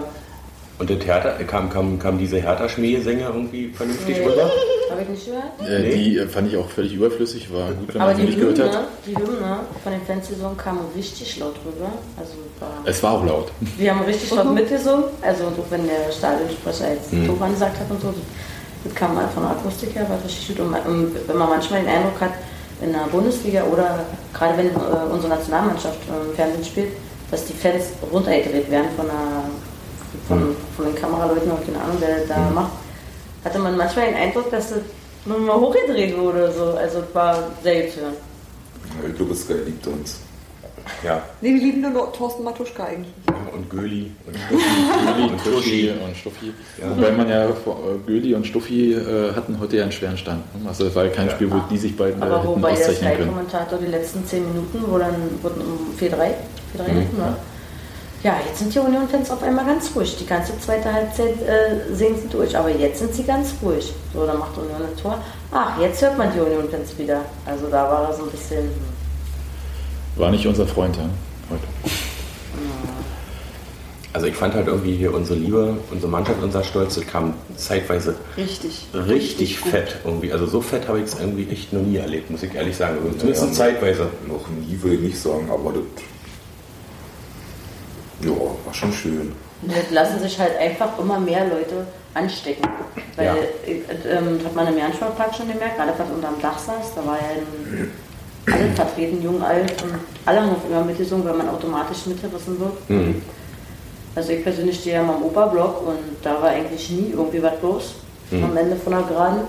S3: Und der Theater, kam, kam, kam diese Hertha-Schmähsänger irgendwie vernünftig nee. rüber?
S2: Habe ich nicht gehört?
S1: Äh, nee. Die äh, fand ich auch völlig überflüssig, war gut,
S2: wenn Aber man sie nicht Hymne, gehört hat. Die Hymne von den Fansaison kam richtig laut rüber. Also
S1: war, es war auch laut.
S2: Wir haben richtig laut mitgesungen, also auch wenn der Stadionsprecher jetzt mhm. Toban gesagt hat und so, das kam mal von der Akustik her, war richtig gut. Und, wenn man manchmal den Eindruck hat, in der Bundesliga oder gerade wenn äh, unsere Nationalmannschaft im Fernsehen spielt, dass die Fans runtergedreht werden von der von, von den Kameraleuten und keine Ahnung, der da mhm. macht, hatte man manchmal den Eindruck, dass das nur mal hochgedreht wurde. So. Also es war hören.
S4: Ja, ich glaube, Sky liebt uns.
S3: Ja.
S5: Nee, die lieben nur Thorsten Matuschka eigentlich.
S3: ja und Göli und
S1: Göli,
S3: und
S1: Tuschi
S3: Tuschi.
S1: und Stuffi. Wobei man ja, vor- äh, Göli und Stuffi äh, hatten heute ja einen schweren Stand. ne? Also es war ja kein Spiel, wo die sich beiden
S2: Aber
S1: hätten
S2: wobei der
S1: auszeichnen können.
S2: Sky-Kommentator die letzten 10 Minuten, wo dann wurden um 4-3, 4-3
S1: Mhm.
S2: ne? Ja, jetzt sind die Union-Fans auf einmal ganz ruhig. Die ganze zweite Halbzeit äh, sehen sie durch. Aber jetzt sind sie ganz ruhig. So, dann macht Union ein Tor. Ach, jetzt hört man die Union-Fans wieder. Also da war das ein bisschen.
S1: War nicht unser Freund, ja, heute.
S3: Also ich fand halt irgendwie hier unsere Liebe, unsere Mannschaft, unser Stolz, das kam zeitweise
S5: Richtig.
S3: richtig fett irgendwie. Also so fett habe ich es irgendwie echt noch nie erlebt, muss ich ehrlich sagen. Also Zumindest zeitweise.
S4: Noch nie will ich nicht sagen, aber das. Ja, war schon schön.
S2: Jetzt lassen sich halt einfach immer mehr Leute anstecken. Weil,
S3: Ja.
S2: äh, ähm, das hat man im Jahrensportpark schon gemerkt, gerade was unterm Dach saß, da war ja ein, alle vertreten, jung, alt und alle haben auf immer mitgesungen, weil man automatisch mitgerissen wird.
S3: Mhm.
S2: Also ich persönlich stehe ja mal im Operblock und da war eigentlich nie irgendwie was los am Ende von der Geraden.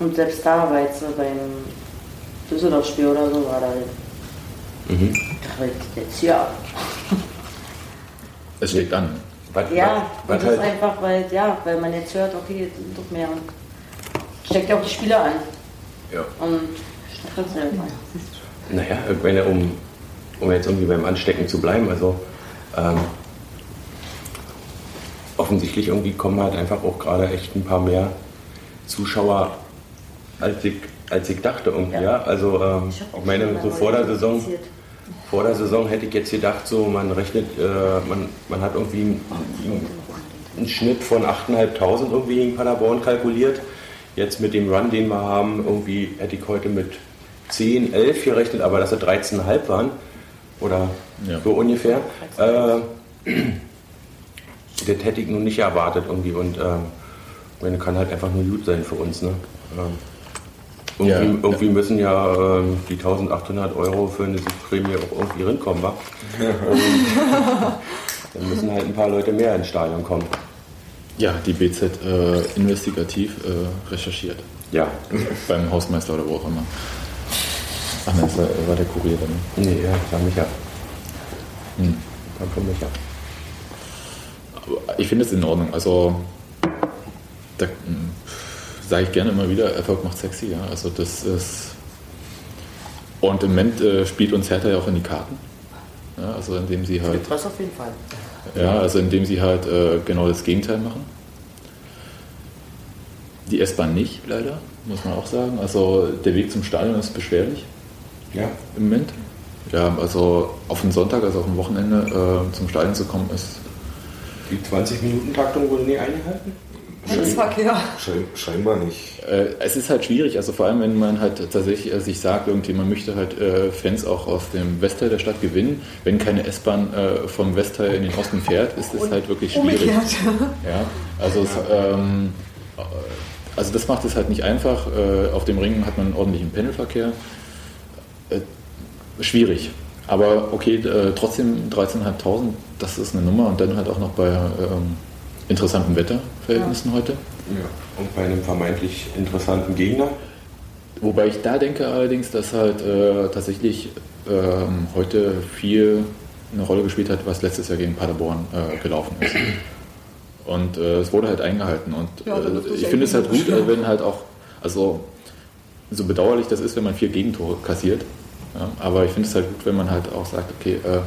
S2: Und selbst da war jetzt so beim Düsseldorf-Spiel oder so, war da
S3: Mhm.
S2: jetzt ab.
S1: Es schlägt an.
S3: Was,
S2: Ja,
S3: was, was
S2: das ist
S3: halt,
S2: einfach, weil, ja, weil man jetzt hört, okay, jetzt sind doch mehr. Steckt ja auch die Spieler an.
S3: ja.
S2: Und steckt selber an.
S3: Naja, wenn er um, um jetzt irgendwie beim Anstecken zu bleiben, also ähm, offensichtlich irgendwie kommen halt einfach auch gerade echt ein paar mehr Zuschauer, als ich, als ich dachte irgendwie, ja.
S2: Ja.
S3: Also ähm,
S2: Ich
S3: ich meine, so vor der Saison,
S2: interessiert.
S3: Vor der Saison hätte ich jetzt gedacht, so man rechnet, äh, man, man hat irgendwie einen, einen Schnitt von 8.500 irgendwie in Paderborn kalkuliert. Jetzt mit dem Run, den wir haben, irgendwie hätte ich heute mit 10, 11 gerechnet, aber dass es 13,5 waren oder
S1: Ja.
S3: so ungefähr. Äh, das hätte ich nun nicht erwartet irgendwie und meine, kann halt einfach nur gut sein für uns. Ne? Ähm, irgendwie,
S1: Ja,
S3: irgendwie müssen ja ähm, die 1800 Euro für eine Siegprämie auch irgendwie rinkommen, wa? Dann müssen halt ein paar Leute mehr ins Stadion kommen.
S1: Ja, die BZ äh, investigativ äh, recherchiert.
S3: Ja,
S1: Beim Hausmeister oder wo auch immer. Ach nein, das war, war der Kurier dann.
S3: nee, ja, war Micha.
S1: Hm.
S3: Kam von Micha.
S1: Aber Ich finde es in Ordnung. Also, da sage ich gerne immer wieder, Erfolg macht sexy. Ja? Also das ist... Und im Moment äh, spielt uns Hertha ja auch in die Karten. Ja, also indem sie halt...
S2: Das auf jeden Fall.
S1: Ja, also indem sie halt äh, genau das Gegenteil machen. Die S-Bahn nicht, leider, muss man auch sagen. Also der Weg zum Stadion ist beschwerlich
S3: Ja,
S1: im Moment. Ja, also auf den Sonntag, also auf dem Wochenende äh, zum Stadion zu kommen, ist
S3: die 20-Minuten-Taktung wurde nie eingehalten?
S5: Linksverkehr.
S4: Schein, scheinbar nicht.
S1: Äh, es ist halt schwierig, also vor allem, wenn man halt tatsächlich äh, sich sagt, irgendwie, man möchte halt äh, Fans auch aus dem Westteil der Stadt gewinnen. Wenn keine S-Bahn äh, vom Westteil in den Osten fährt, ist es halt wirklich schwierig.
S5: Umgekehrt.
S1: Ja, also, Es, ähm, äh, also das macht es halt nicht einfach. Äh, auf dem Ring hat man einen ordentlichen Pendelverkehr. Äh, schwierig. Aber okay, äh, trotzdem 13.500, das ist eine Nummer und dann halt auch noch bei ähm, interessanten Wetterverhältnissen heute.
S3: Ja. Und bei einem vermeintlich interessanten Gegner?
S1: Wobei ich da denke allerdings, dass halt äh, tatsächlich ähm, heute viel eine Rolle gespielt hat, was letztes Jahr gegen Paderborn äh, gelaufen ist. Und äh, es wurde halt eingehalten. Und
S5: Ja,
S1: äh, ich
S5: ja
S1: finde es halt
S5: gut.
S1: gut, äh, wenn halt auch, also so bedauerlich das ist, wenn man vier Gegentore kassiert. Ja, aber ich finde es halt gut, wenn man halt auch sagt, okay, äh,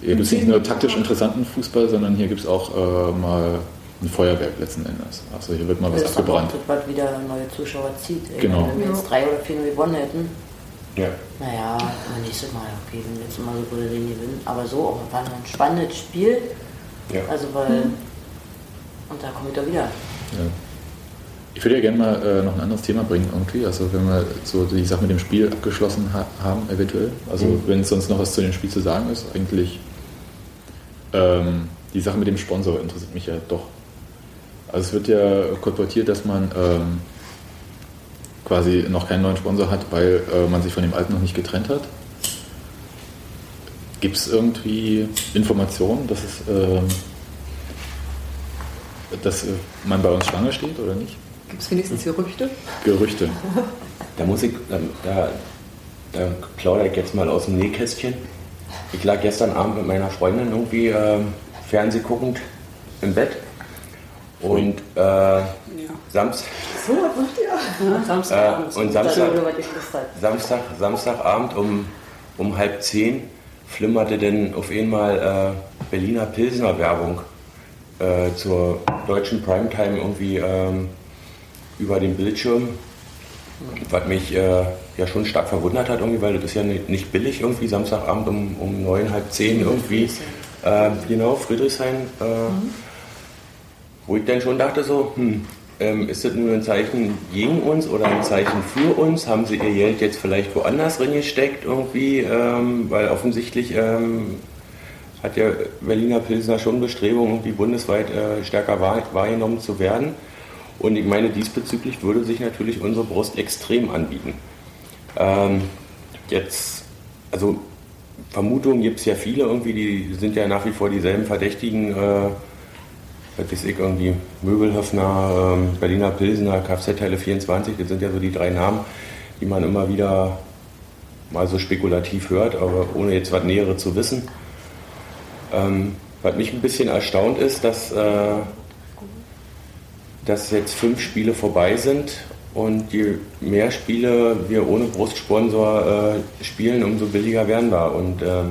S1: hier gibt es nicht nur taktisch interessanten Fußball, sondern hier gibt es auch äh, mal ein Feuerwerk letzten Endes. Also hier wird mal was abgebrannt.
S2: das, was wieder neue Zuschauer zieht. Ich
S1: Genau.
S2: Wenn wir jetzt drei oder vier gewonnen hätten,
S3: Ja.
S2: naja, nächstes Mal, okay, wenn wir jetzt mal so Linie gewinnen. Aber so, auch war ein spannendes Spiel.
S3: ja.
S2: Also, weil. Und da komme ich da wieder.
S1: Ja. Ich würde ja gerne mal äh, noch ein anderes Thema bringen, irgendwie. Also wenn wir so die Sache mit dem Spiel abgeschlossen ha haben, eventuell. Also
S3: Mhm.
S1: wenn sonst noch was zu dem Spiel zu sagen ist, eigentlich ähm, die Sache mit dem Sponsor interessiert mich ja doch. Also es wird ja kolportiert, dass man ähm, quasi noch keinen neuen Sponsor hat, weil äh, man sich von dem alten noch nicht getrennt hat. Gibt es irgendwie Informationen, dass es ähm, dass äh, man bei uns schwanger steht oder nicht?
S5: Gibt es wenigstens Gerüchte?
S1: Gerüchte.
S3: Da muss ich, da, da, da plaudere ich jetzt mal aus dem Nähkästchen. Ich lag gestern Abend mit meiner Freundin irgendwie äh, Fernseh guckend im Bett. Und äh, ja. Samstag.
S5: So, was macht ihr?
S2: Samstagabend.
S3: Äh, und Samstag, Samstag, Samstagabend um, um halb zehn flimmerte denn auf einmal äh, Berliner Pilsner Werbung äh, zur deutschen Primetime irgendwie ähm, über den Bildschirm. Was mich äh, ja schon stark verwundert hat, irgendwie, weil das ist ja nicht billig, irgendwie Samstagabend um, um neun, halb zehn irgendwie. Äh, genau, Friedrichshain. Äh, mhm. Wo ich dann schon dachte, so, hm, ähm, ist das nur ein Zeichen gegen uns oder ein Zeichen für uns? Haben sie ihr Geld jetzt vielleicht woanders drin gesteckt irgendwie? Ähm, weil offensichtlich ähm, hat ja Berliner Pilsner schon Bestrebungen, irgendwie bundesweit äh, stärker wahr, wahrgenommen zu werden. Und ich meine, diesbezüglich würde sich natürlich unsere Brust extrem anbieten. Ähm, jetzt, also Vermutungen gibt es ja viele irgendwie, die sind ja nach wie vor dieselben Verdächtigen. Äh, weiß ich, irgendwie Möbelhöfner, ähm, Berliner Pilsener, Kfz-Teile 24, das sind ja so die drei Namen, die man immer wieder mal so spekulativ hört, aber ohne jetzt was Näheres zu wissen. Ähm, was mich ein bisschen erstaunt ist, dass, äh, dass jetzt fünf Spiele vorbei sind und je mehr Spiele wir ohne Brustsponsor äh, spielen, umso billiger werden wir. Und äh,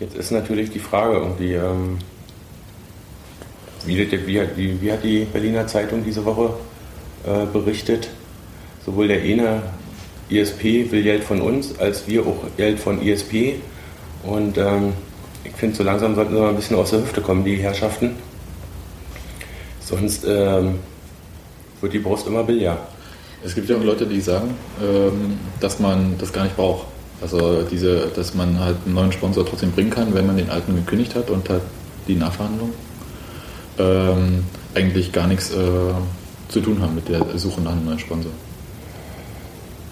S3: jetzt ist natürlich die Frage irgendwie, ähm, wie, wie, wie, hat die Berliner Zeitung diese Woche äh, berichtet? Sowohl der eine ISP will Geld von uns, als wir auch Geld von ISP. Und ähm, ich finde, so langsam sollten sie mal ein bisschen aus der Hüfte kommen, die Herrschaften. Sonst ähm, wird die Brust immer billiger.
S1: Es gibt ja auch Leute, die sagen, ähm, dass man das gar nicht braucht. Also diese, dass man halt einen neuen Sponsor trotzdem bringen kann, wenn man den alten gekündigt hat und halt die Nachverhandlung ähm, eigentlich gar nichts äh, zu tun haben mit der Suche nach einem neuen Sponsor.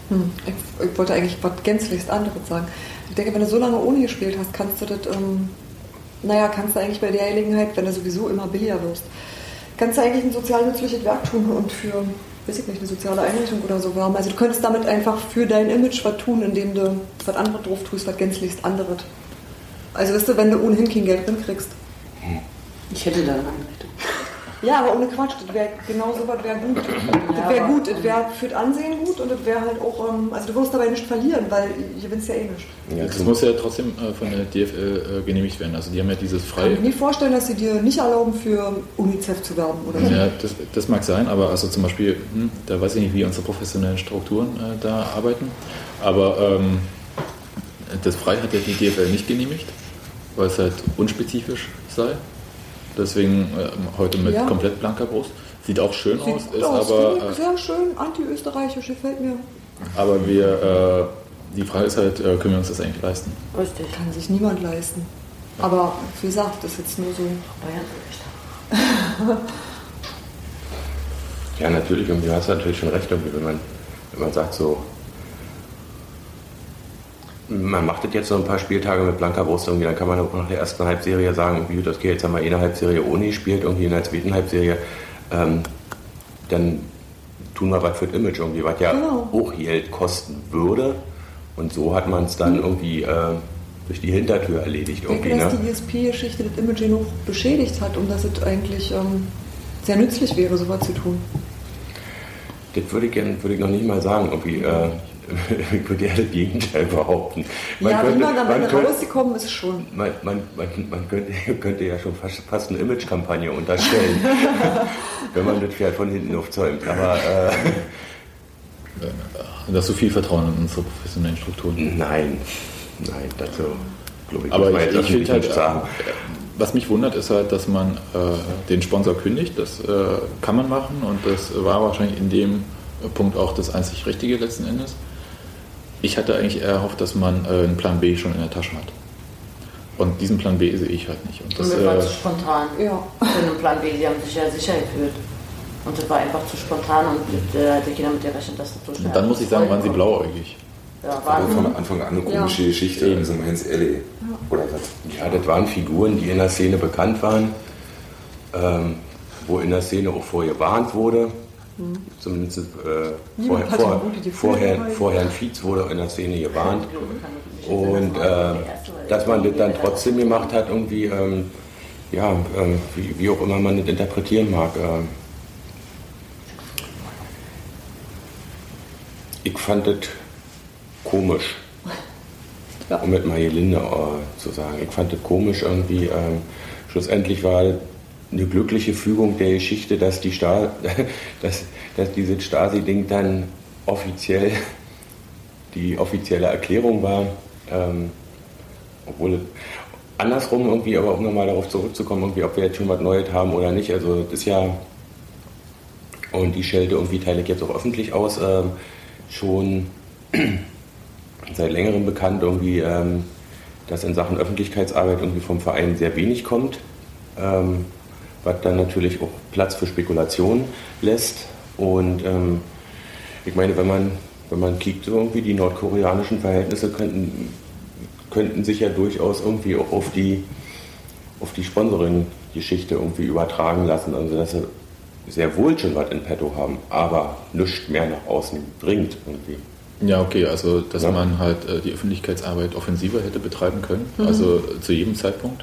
S5: Hm. Ich, ich, wollte eigentlich was gänzlichst anderes sagen. Ich denke, wenn du so lange ohne gespielt hast, kannst du das, ähm, naja, kannst du eigentlich bei der Gelegenheit, wenn du sowieso immer billiger wirst, kannst du eigentlich ein sozial nützliches Werk tun und für, weiß ich nicht, eine soziale Einrichtung oder so werben. Also du könntest damit einfach für dein Image was tun, indem du was anderes drauf tust, was gänzlichst anderes. Also weißt du, wenn du ohnehin kein Geld drin kriegst.
S2: Ich hätte da.
S5: Ja, aber ohne Quatsch, das wäre genau so was wäre gut. Das wäre gut, das wäre für das Ansehen gut und das wäre halt auch, ähm, also du wirst dabei nicht verlieren, weil ihr gewinnst ja eh nicht.
S1: Ja, das muss ja trotzdem äh, von der DFL äh, genehmigt werden. Also die haben ja dieses frei. Ich
S5: kann mir nicht vorstellen, dass sie dir nicht erlauben, für UNICEF zu werben oder
S1: so. Ja, das, das mag sein, aber also zum Beispiel, hm, da weiß ich nicht, wie unsere professionellen Strukturen äh, da arbeiten, aber ähm, das Frei hat ja die DFL nicht genehmigt, weil es halt unspezifisch sei. Deswegen äh, heute mit ja. komplett blanker Brust. Sieht auch schön Sieht aus, ist aus. aber.
S5: Äh, sehr schön, anti-österreichisch, gefällt mir.
S1: Aber wir, äh, die Frage ist halt, äh, können wir uns das eigentlich leisten?
S5: Richtig. Kann sich niemand leisten. Aber wie gesagt, das ist jetzt nur so.
S3: ja, natürlich, und du hast natürlich schon recht, wenn man, wenn man sagt, so, man macht das jetzt so ein paar Spieltage mit blanker Brust irgendwie, dann kann man auch nach der ersten Halbserie sagen, wie das geht, jetzt haben wir eine Halbserie ohne gespielt, irgendwie in der zweiten Halbserie, ähm, dann tun wir was für das Image irgendwie, was ja genau. auch Geld kosten würde. Und so hat man es dann mhm. irgendwie äh, durch die Hintertür erledigt.
S5: Ich denke, dass ne? die ESP-Geschichte das Image genug beschädigt hat und dass es eigentlich ähm, sehr nützlich wäre, sowas zu tun.
S3: Das würde ich, gern, würde ich noch nicht mal sagen. Irgendwie, äh, ich würde ja das Gegenteil behaupten.
S5: Man ja, könnte, wie man am Ende rausgekommen ist, schon.
S3: Man, man, man, man könnte, könnte, ja schon fast, fast eine Imagekampagne unterstellen, wenn man das Pferd von hinten aufzäumt. Aber äh,
S1: Hast du viel Vertrauen in unsere professionellen Strukturen?
S3: Nein, nein, dazu glaube ich,
S1: Aber ich, ich, ich finde halt, sagen. Äh, was mich wundert, ist halt, dass man äh, den Sponsor kündigt. Das äh, kann man machen und das war wahrscheinlich in dem Punkt auch das einzig Richtige letzten Endes. Ich hatte eigentlich erhofft, dass man äh, einen Plan B schon in der Tasche hat. Und diesen Plan B sehe ich halt nicht.
S2: Und das, war äh, zu spontan. Ja. Für einen Plan B, die haben sich ja sicher gefühlt. Und das war einfach zu spontan und äh, hätte keiner mit gerechnet, dass das so
S1: schnell Dann muss ich sagen, waren sie blauäugig.
S4: Ja, war von Anfang an eine komische ja. Geschichte, Eben. also ins Alley.
S3: Oder was? Ja, das waren Figuren, die in der Szene bekannt waren, ähm, wo in der Szene auch vorher gewarnt wurde. Zumindest äh, vorher, vor, vorher, vorher ein Fietz wurde in der Szene gewarnt. Und äh, dass man das dann trotzdem gemacht hat, irgendwie, ähm, ja, äh, wie, wie, auch immer man das interpretieren mag. Äh. ich fand das komisch, ja. um mit mal gelinde äh, zu sagen. Ich fand das komisch irgendwie. Ähm, schlussendlich war eine glückliche Fügung der Geschichte, dass, die Sta dass, dass dieses Stasi-Ding dann offiziell die offizielle Erklärung war. Ähm, obwohl andersrum irgendwie, aber um nochmal darauf zurückzukommen, irgendwie, ob wir jetzt schon was Neues haben oder nicht. Also das ist ja, und die Schelte irgendwie teile ich jetzt auch öffentlich aus, ähm, schon seit längerem bekannt, irgendwie, ähm, dass in Sachen Öffentlichkeitsarbeit irgendwie vom Verein sehr wenig kommt. Ähm, was dann natürlich auch Platz für Spekulation lässt. Und ähm, ich meine, wenn man, wenn man kickt, irgendwie die nordkoreanischen Verhältnisse könnten, könnten sich ja durchaus irgendwie auch auf die, auf die Sponsoring-Geschichte irgendwie übertragen lassen. Also dass sie sehr wohl schon was in petto haben, aber nichts mehr nach außen dringt irgendwie.
S1: Ja, okay, also dass ja. man halt äh, die Öffentlichkeitsarbeit offensiver hätte betreiben können, mhm. also zu jedem Zeitpunkt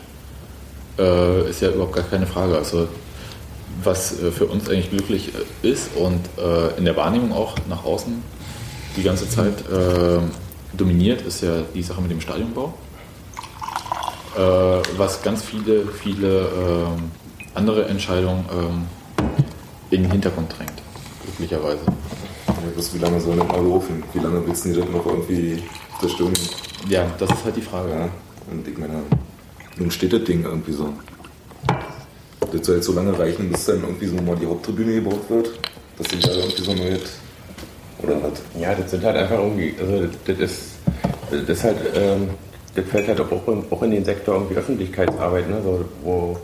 S1: äh, ist ja überhaupt gar keine Frage. Also was äh, für uns eigentlich glücklich äh, ist und äh, in der Wahrnehmung auch nach außen die ganze Zeit äh, dominiert, ist ja die Sache mit dem Stadionbau. Was ganz viele, viele andere Entscheidungen ähm, in den Hintergrund drängt, glücklicherweise.
S4: Ja, wie lange soll das mal laufen? Wie lange willst du das noch irgendwie zerstören?
S1: Ja, das ist halt die Frage. Ja,
S4: und ich meine, nun steht das Ding irgendwie so. Das soll jetzt so lange reichen, bis dann irgendwie so mal die Haupttribüne gebaut wird. Das sind da irgendwie so neu. Oder was?
S3: Ja, das sind halt einfach irgendwie, also das ist, das halt, ähm, das fällt halt auch in, auch in den Sektor irgendwie Öffentlichkeitsarbeit, ne? so, wo,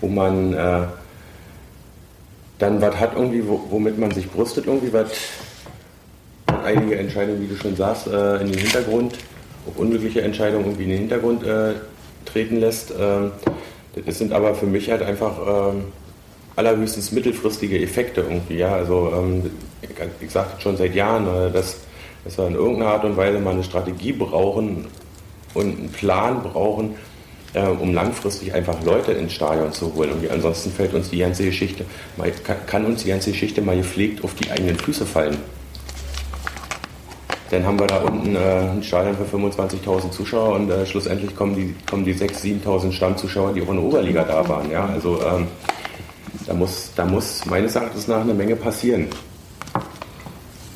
S3: wo man äh, dann was hat irgendwie, wo, womit man sich brüstet, irgendwie was, einige Entscheidungen, wie du schon sagst, äh, in den Hintergrund, auch unglückliche Entscheidungen irgendwie in den Hintergrund äh, treten lässt. Ähm, das sind aber für mich halt einfach ähm, allerhöchstens mittelfristige Effekte irgendwie. Ja? Also ähm, ich, sage schon seit Jahren, äh, dass, dass wir in irgendeiner Art und Weise mal eine Strategie brauchen und einen Plan brauchen, äh, um langfristig einfach Leute ins Stadion zu holen. Und ansonsten fällt uns die ganze Geschichte, kann uns die ganze Geschichte mal gepflegt auf die eigenen Füße fallen. Dann haben wir da unten äh, ein Stadion für 25.000 Zuschauer und äh, schlussendlich kommen die, kommen die 6.000, 7.000 Stammzuschauer, die auch in der Oberliga da waren. Ja? Also ähm, da, muss, da muss meines Erachtens nach eine Menge passieren.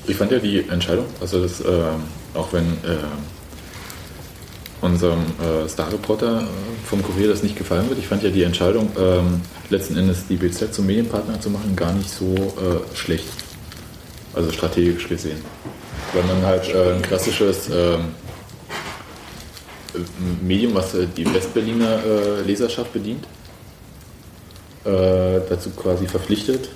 S1: Ich fand ja die Entscheidung, also das, äh, auch wenn äh, unserem äh, Star-Reporter äh, vom Kurier das nicht gefallen wird, ich fand ja die Entscheidung, ähm, letzten Endes die BZ zum Medienpartner zu machen, gar nicht so äh, schlecht. Also strategisch gesehen weil man halt äh, ein klassisches äh, Medium, was äh, die Westberliner äh, Leserschaft bedient, äh, dazu quasi verpflichtet,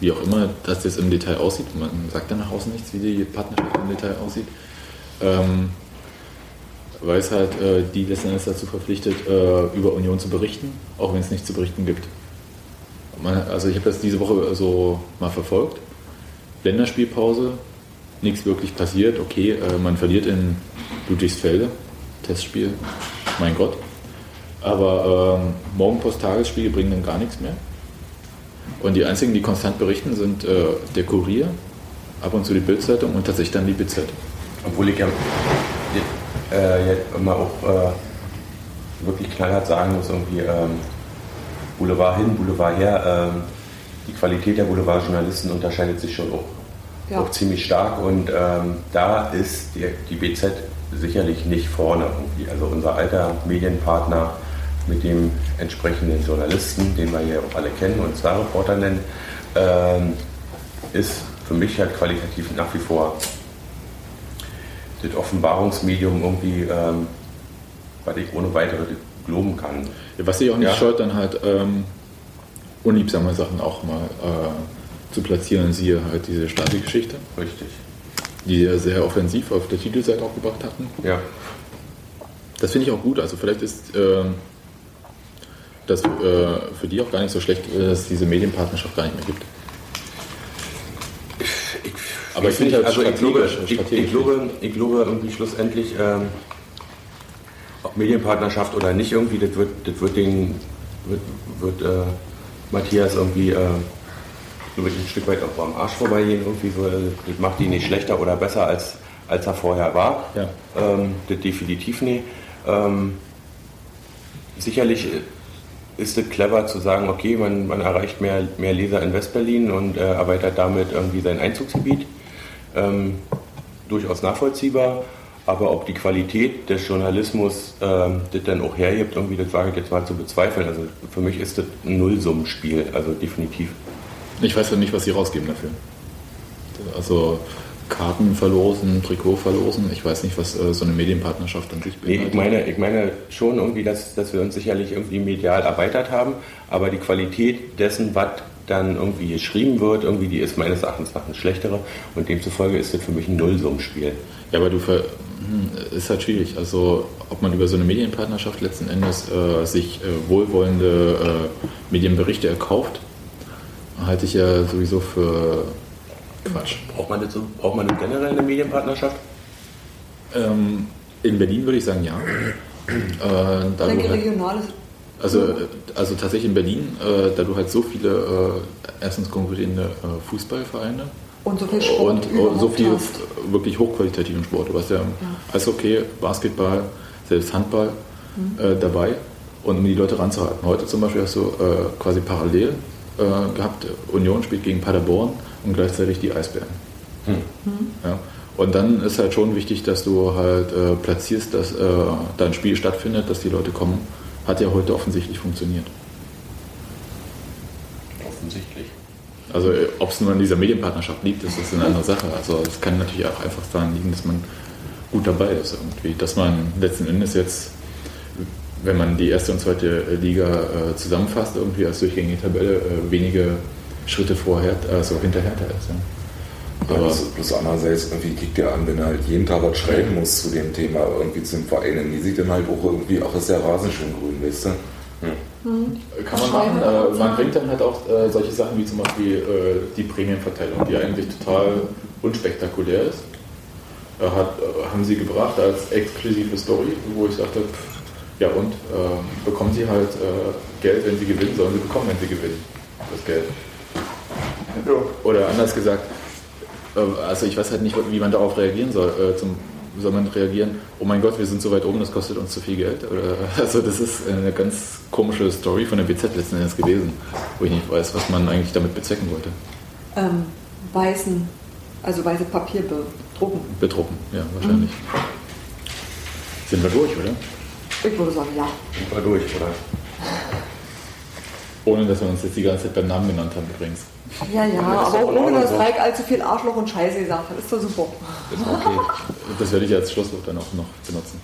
S1: wie auch immer das jetzt im Detail aussieht. Man sagt ja nach außen nichts, wie die Partnerschaft im Detail aussieht. Ähm, weil es halt äh, die letzten dazu verpflichtet, über Union zu berichten, auch wenn es nichts zu berichten gibt. Man, also ich habe das diese Woche so mal verfolgt. Länderspielpause, nichts wirklich passiert. Okay, äh, man verliert in Ludwigsfelde, Testspiel, mein Gott. Aber ähm, Morgenpost-Tagesspiele bringen dann gar nichts mehr. Und die einzigen, die konstant berichten, sind äh, der Kurier, ab und zu die Bildzeitung und tatsächlich dann die Bildzeitung.
S3: Obwohl ich ja äh, jetzt immer auch äh, wirklich knallhart sagen muss, irgendwie ähm, Boulevard hin, Boulevard her, ähm, die Qualität der Boulevardjournalisten unterscheidet sich schon auch ja. auch ziemlich stark und ähm, da ist die, die, BZ sicherlich nicht vorne irgendwie. Also unser alter Medienpartner mit dem entsprechenden Journalisten, den wir hier auch alle kennen und Star-Reporter nennen, ähm, ist für mich halt qualitativ nach wie vor das Offenbarungsmedium irgendwie, ähm, was ich ohne weitere glauben kann.
S1: Was sich auch nicht ja. scheut, dann halt ähm, unliebsame Sachen auch mal äh, zu platzieren, siehe halt diese Stasi-Geschichte.
S3: Richtig.
S1: Die ja sehr offensiv auf der Titelseite auch gebracht hatten.
S3: Ja.
S1: Das finde ich auch gut. Also vielleicht ist äh, das äh, für die auch gar nicht so schlecht, dass es diese Medienpartnerschaft gar nicht mehr gibt.
S3: Aber ich, finde halt also ich glaube, ich, ich, glaube, ich glaube irgendwie schlussendlich, ähm, ob Medienpartnerschaft oder nicht, irgendwie, das wird, das wird den, wird, wird äh, Matthias irgendwie äh, ein Stück weit auch am Arsch vorbeigehen, irgendwie so, das macht ihn nicht schlechter oder besser als, als er vorher war. Ja. Ähm, das definitiv nicht. Ähm, sicherlich ist es clever zu sagen, okay, man, man erreicht mehr, mehr Leser in Westberlin und äh, erweitert damit irgendwie sein Einzugsgebiet. Ähm, durchaus nachvollziehbar. Aber ob die Qualität des Journalismus ähm, das dann auch hergibt, irgendwie, das wage ich jetzt mal zu bezweifeln. Also für mich ist das ein Nullsummenspiel, also definitiv.
S1: Ich weiß ja nicht, was sie rausgeben dafür. Also Karten verlosen, Trikot verlosen. Ich weiß nicht, was äh, so eine Medienpartnerschaft an sich
S3: beinhaltet. Nee, ich meine, ich meine schon irgendwie, dass, dass wir uns sicherlich irgendwie medial erweitert haben, aber die Qualität dessen, was dann irgendwie geschrieben wird, irgendwie die ist meines Erachtens nach eine schlechtere und demzufolge ist das für mich ein Nullsummspiel.
S1: Ja, aber du ver hm, ist halt schwierig. Also ob man über so eine Medienpartnerschaft letzten Endes äh, sich äh, wohlwollende äh, Medienberichte erkauft, halte ich ja sowieso für Quatsch.
S3: Braucht man, so, braucht man generell eine Medienpartnerschaft?
S1: Ähm, in Berlin würde ich sagen, ja.
S5: Äh, da ich denke, halt, regional ist
S1: also, äh, also tatsächlich in Berlin, äh, da du halt so viele äh, erstens konkurrierende äh, Fußballvereine
S5: und so viel Sport
S1: und, und so viel hast. wirklich hochqualitativen Sport. Du hast ja, ja. Eishockey, Basketball, selbst Handball mhm. äh, dabei und um die Leute ranzuhalten. Heute zum Beispiel hast du äh, quasi parallel gehabt, Union spielt gegen Paderborn und gleichzeitig die Eisbären. Hm. Ja. Und dann ist halt schon wichtig, dass du halt äh, platzierst, dass äh, da ein Spiel stattfindet, dass die Leute kommen. Hat ja heute offensichtlich funktioniert.
S3: Offensichtlich.
S1: Also äh, ob es nur an dieser Medienpartnerschaft liegt, ist, ist eine andere Sache. Also es kann natürlich auch einfach daran liegen, dass man gut dabei ist irgendwie. Dass man letzten Endes jetzt, wenn man die erste und zweite Liga äh, zusammenfasst, irgendwie als durchgängige Tabelle äh, wenige Schritte vorher, also hinterher da ist.
S4: Ja. Aber ja, bloß, andererseits irgendwie kickt ja an, wenn er halt jeden Tag was schreiben muss zu dem Thema, irgendwie zum Verein, die sieht dann halt auch irgendwie, ach, ist der Rasen schön grün, weißt du?
S1: Hm. Kann man machen. Äh, man bringt dann halt auch äh, solche Sachen wie zum Beispiel äh, die Prämienverteilung, die eigentlich total unspektakulär ist. Äh, hat, äh, haben sie gebracht als exklusive Story, wo ich dachte, pff, ja und, ähm, bekommen sie halt äh, Geld, wenn sie gewinnen, sollen sie bekommen, wenn sie gewinnen, das Geld. Oder anders gesagt, äh, also ich weiß halt nicht, wie man darauf reagieren soll. Äh, zum, soll man reagieren, oh mein Gott, wir sind so weit oben, das kostet uns zu viel Geld? Oder, also das ist eine ganz komische Story von der BZ letzten Endes gewesen, wo ich nicht weiß, was man eigentlich damit bezwecken wollte.
S5: Ähm, weißen, also weiße Papier bedrucken.
S1: Bedrucken, ja, wahrscheinlich. Mhm. Sind wir durch, oder?
S5: Ich würde sagen, ja.
S3: Wir durch, oder?
S1: Ohne dass wir uns jetzt die ganze Zeit beim Namen genannt haben übrigens.
S5: Ja, ja, aber ohne dass Reik allzu viel Arschloch und Scheiße gesagt hat. Ist doch super.
S1: Okay. Das werde ich als Schlusswort dann auch noch benutzen.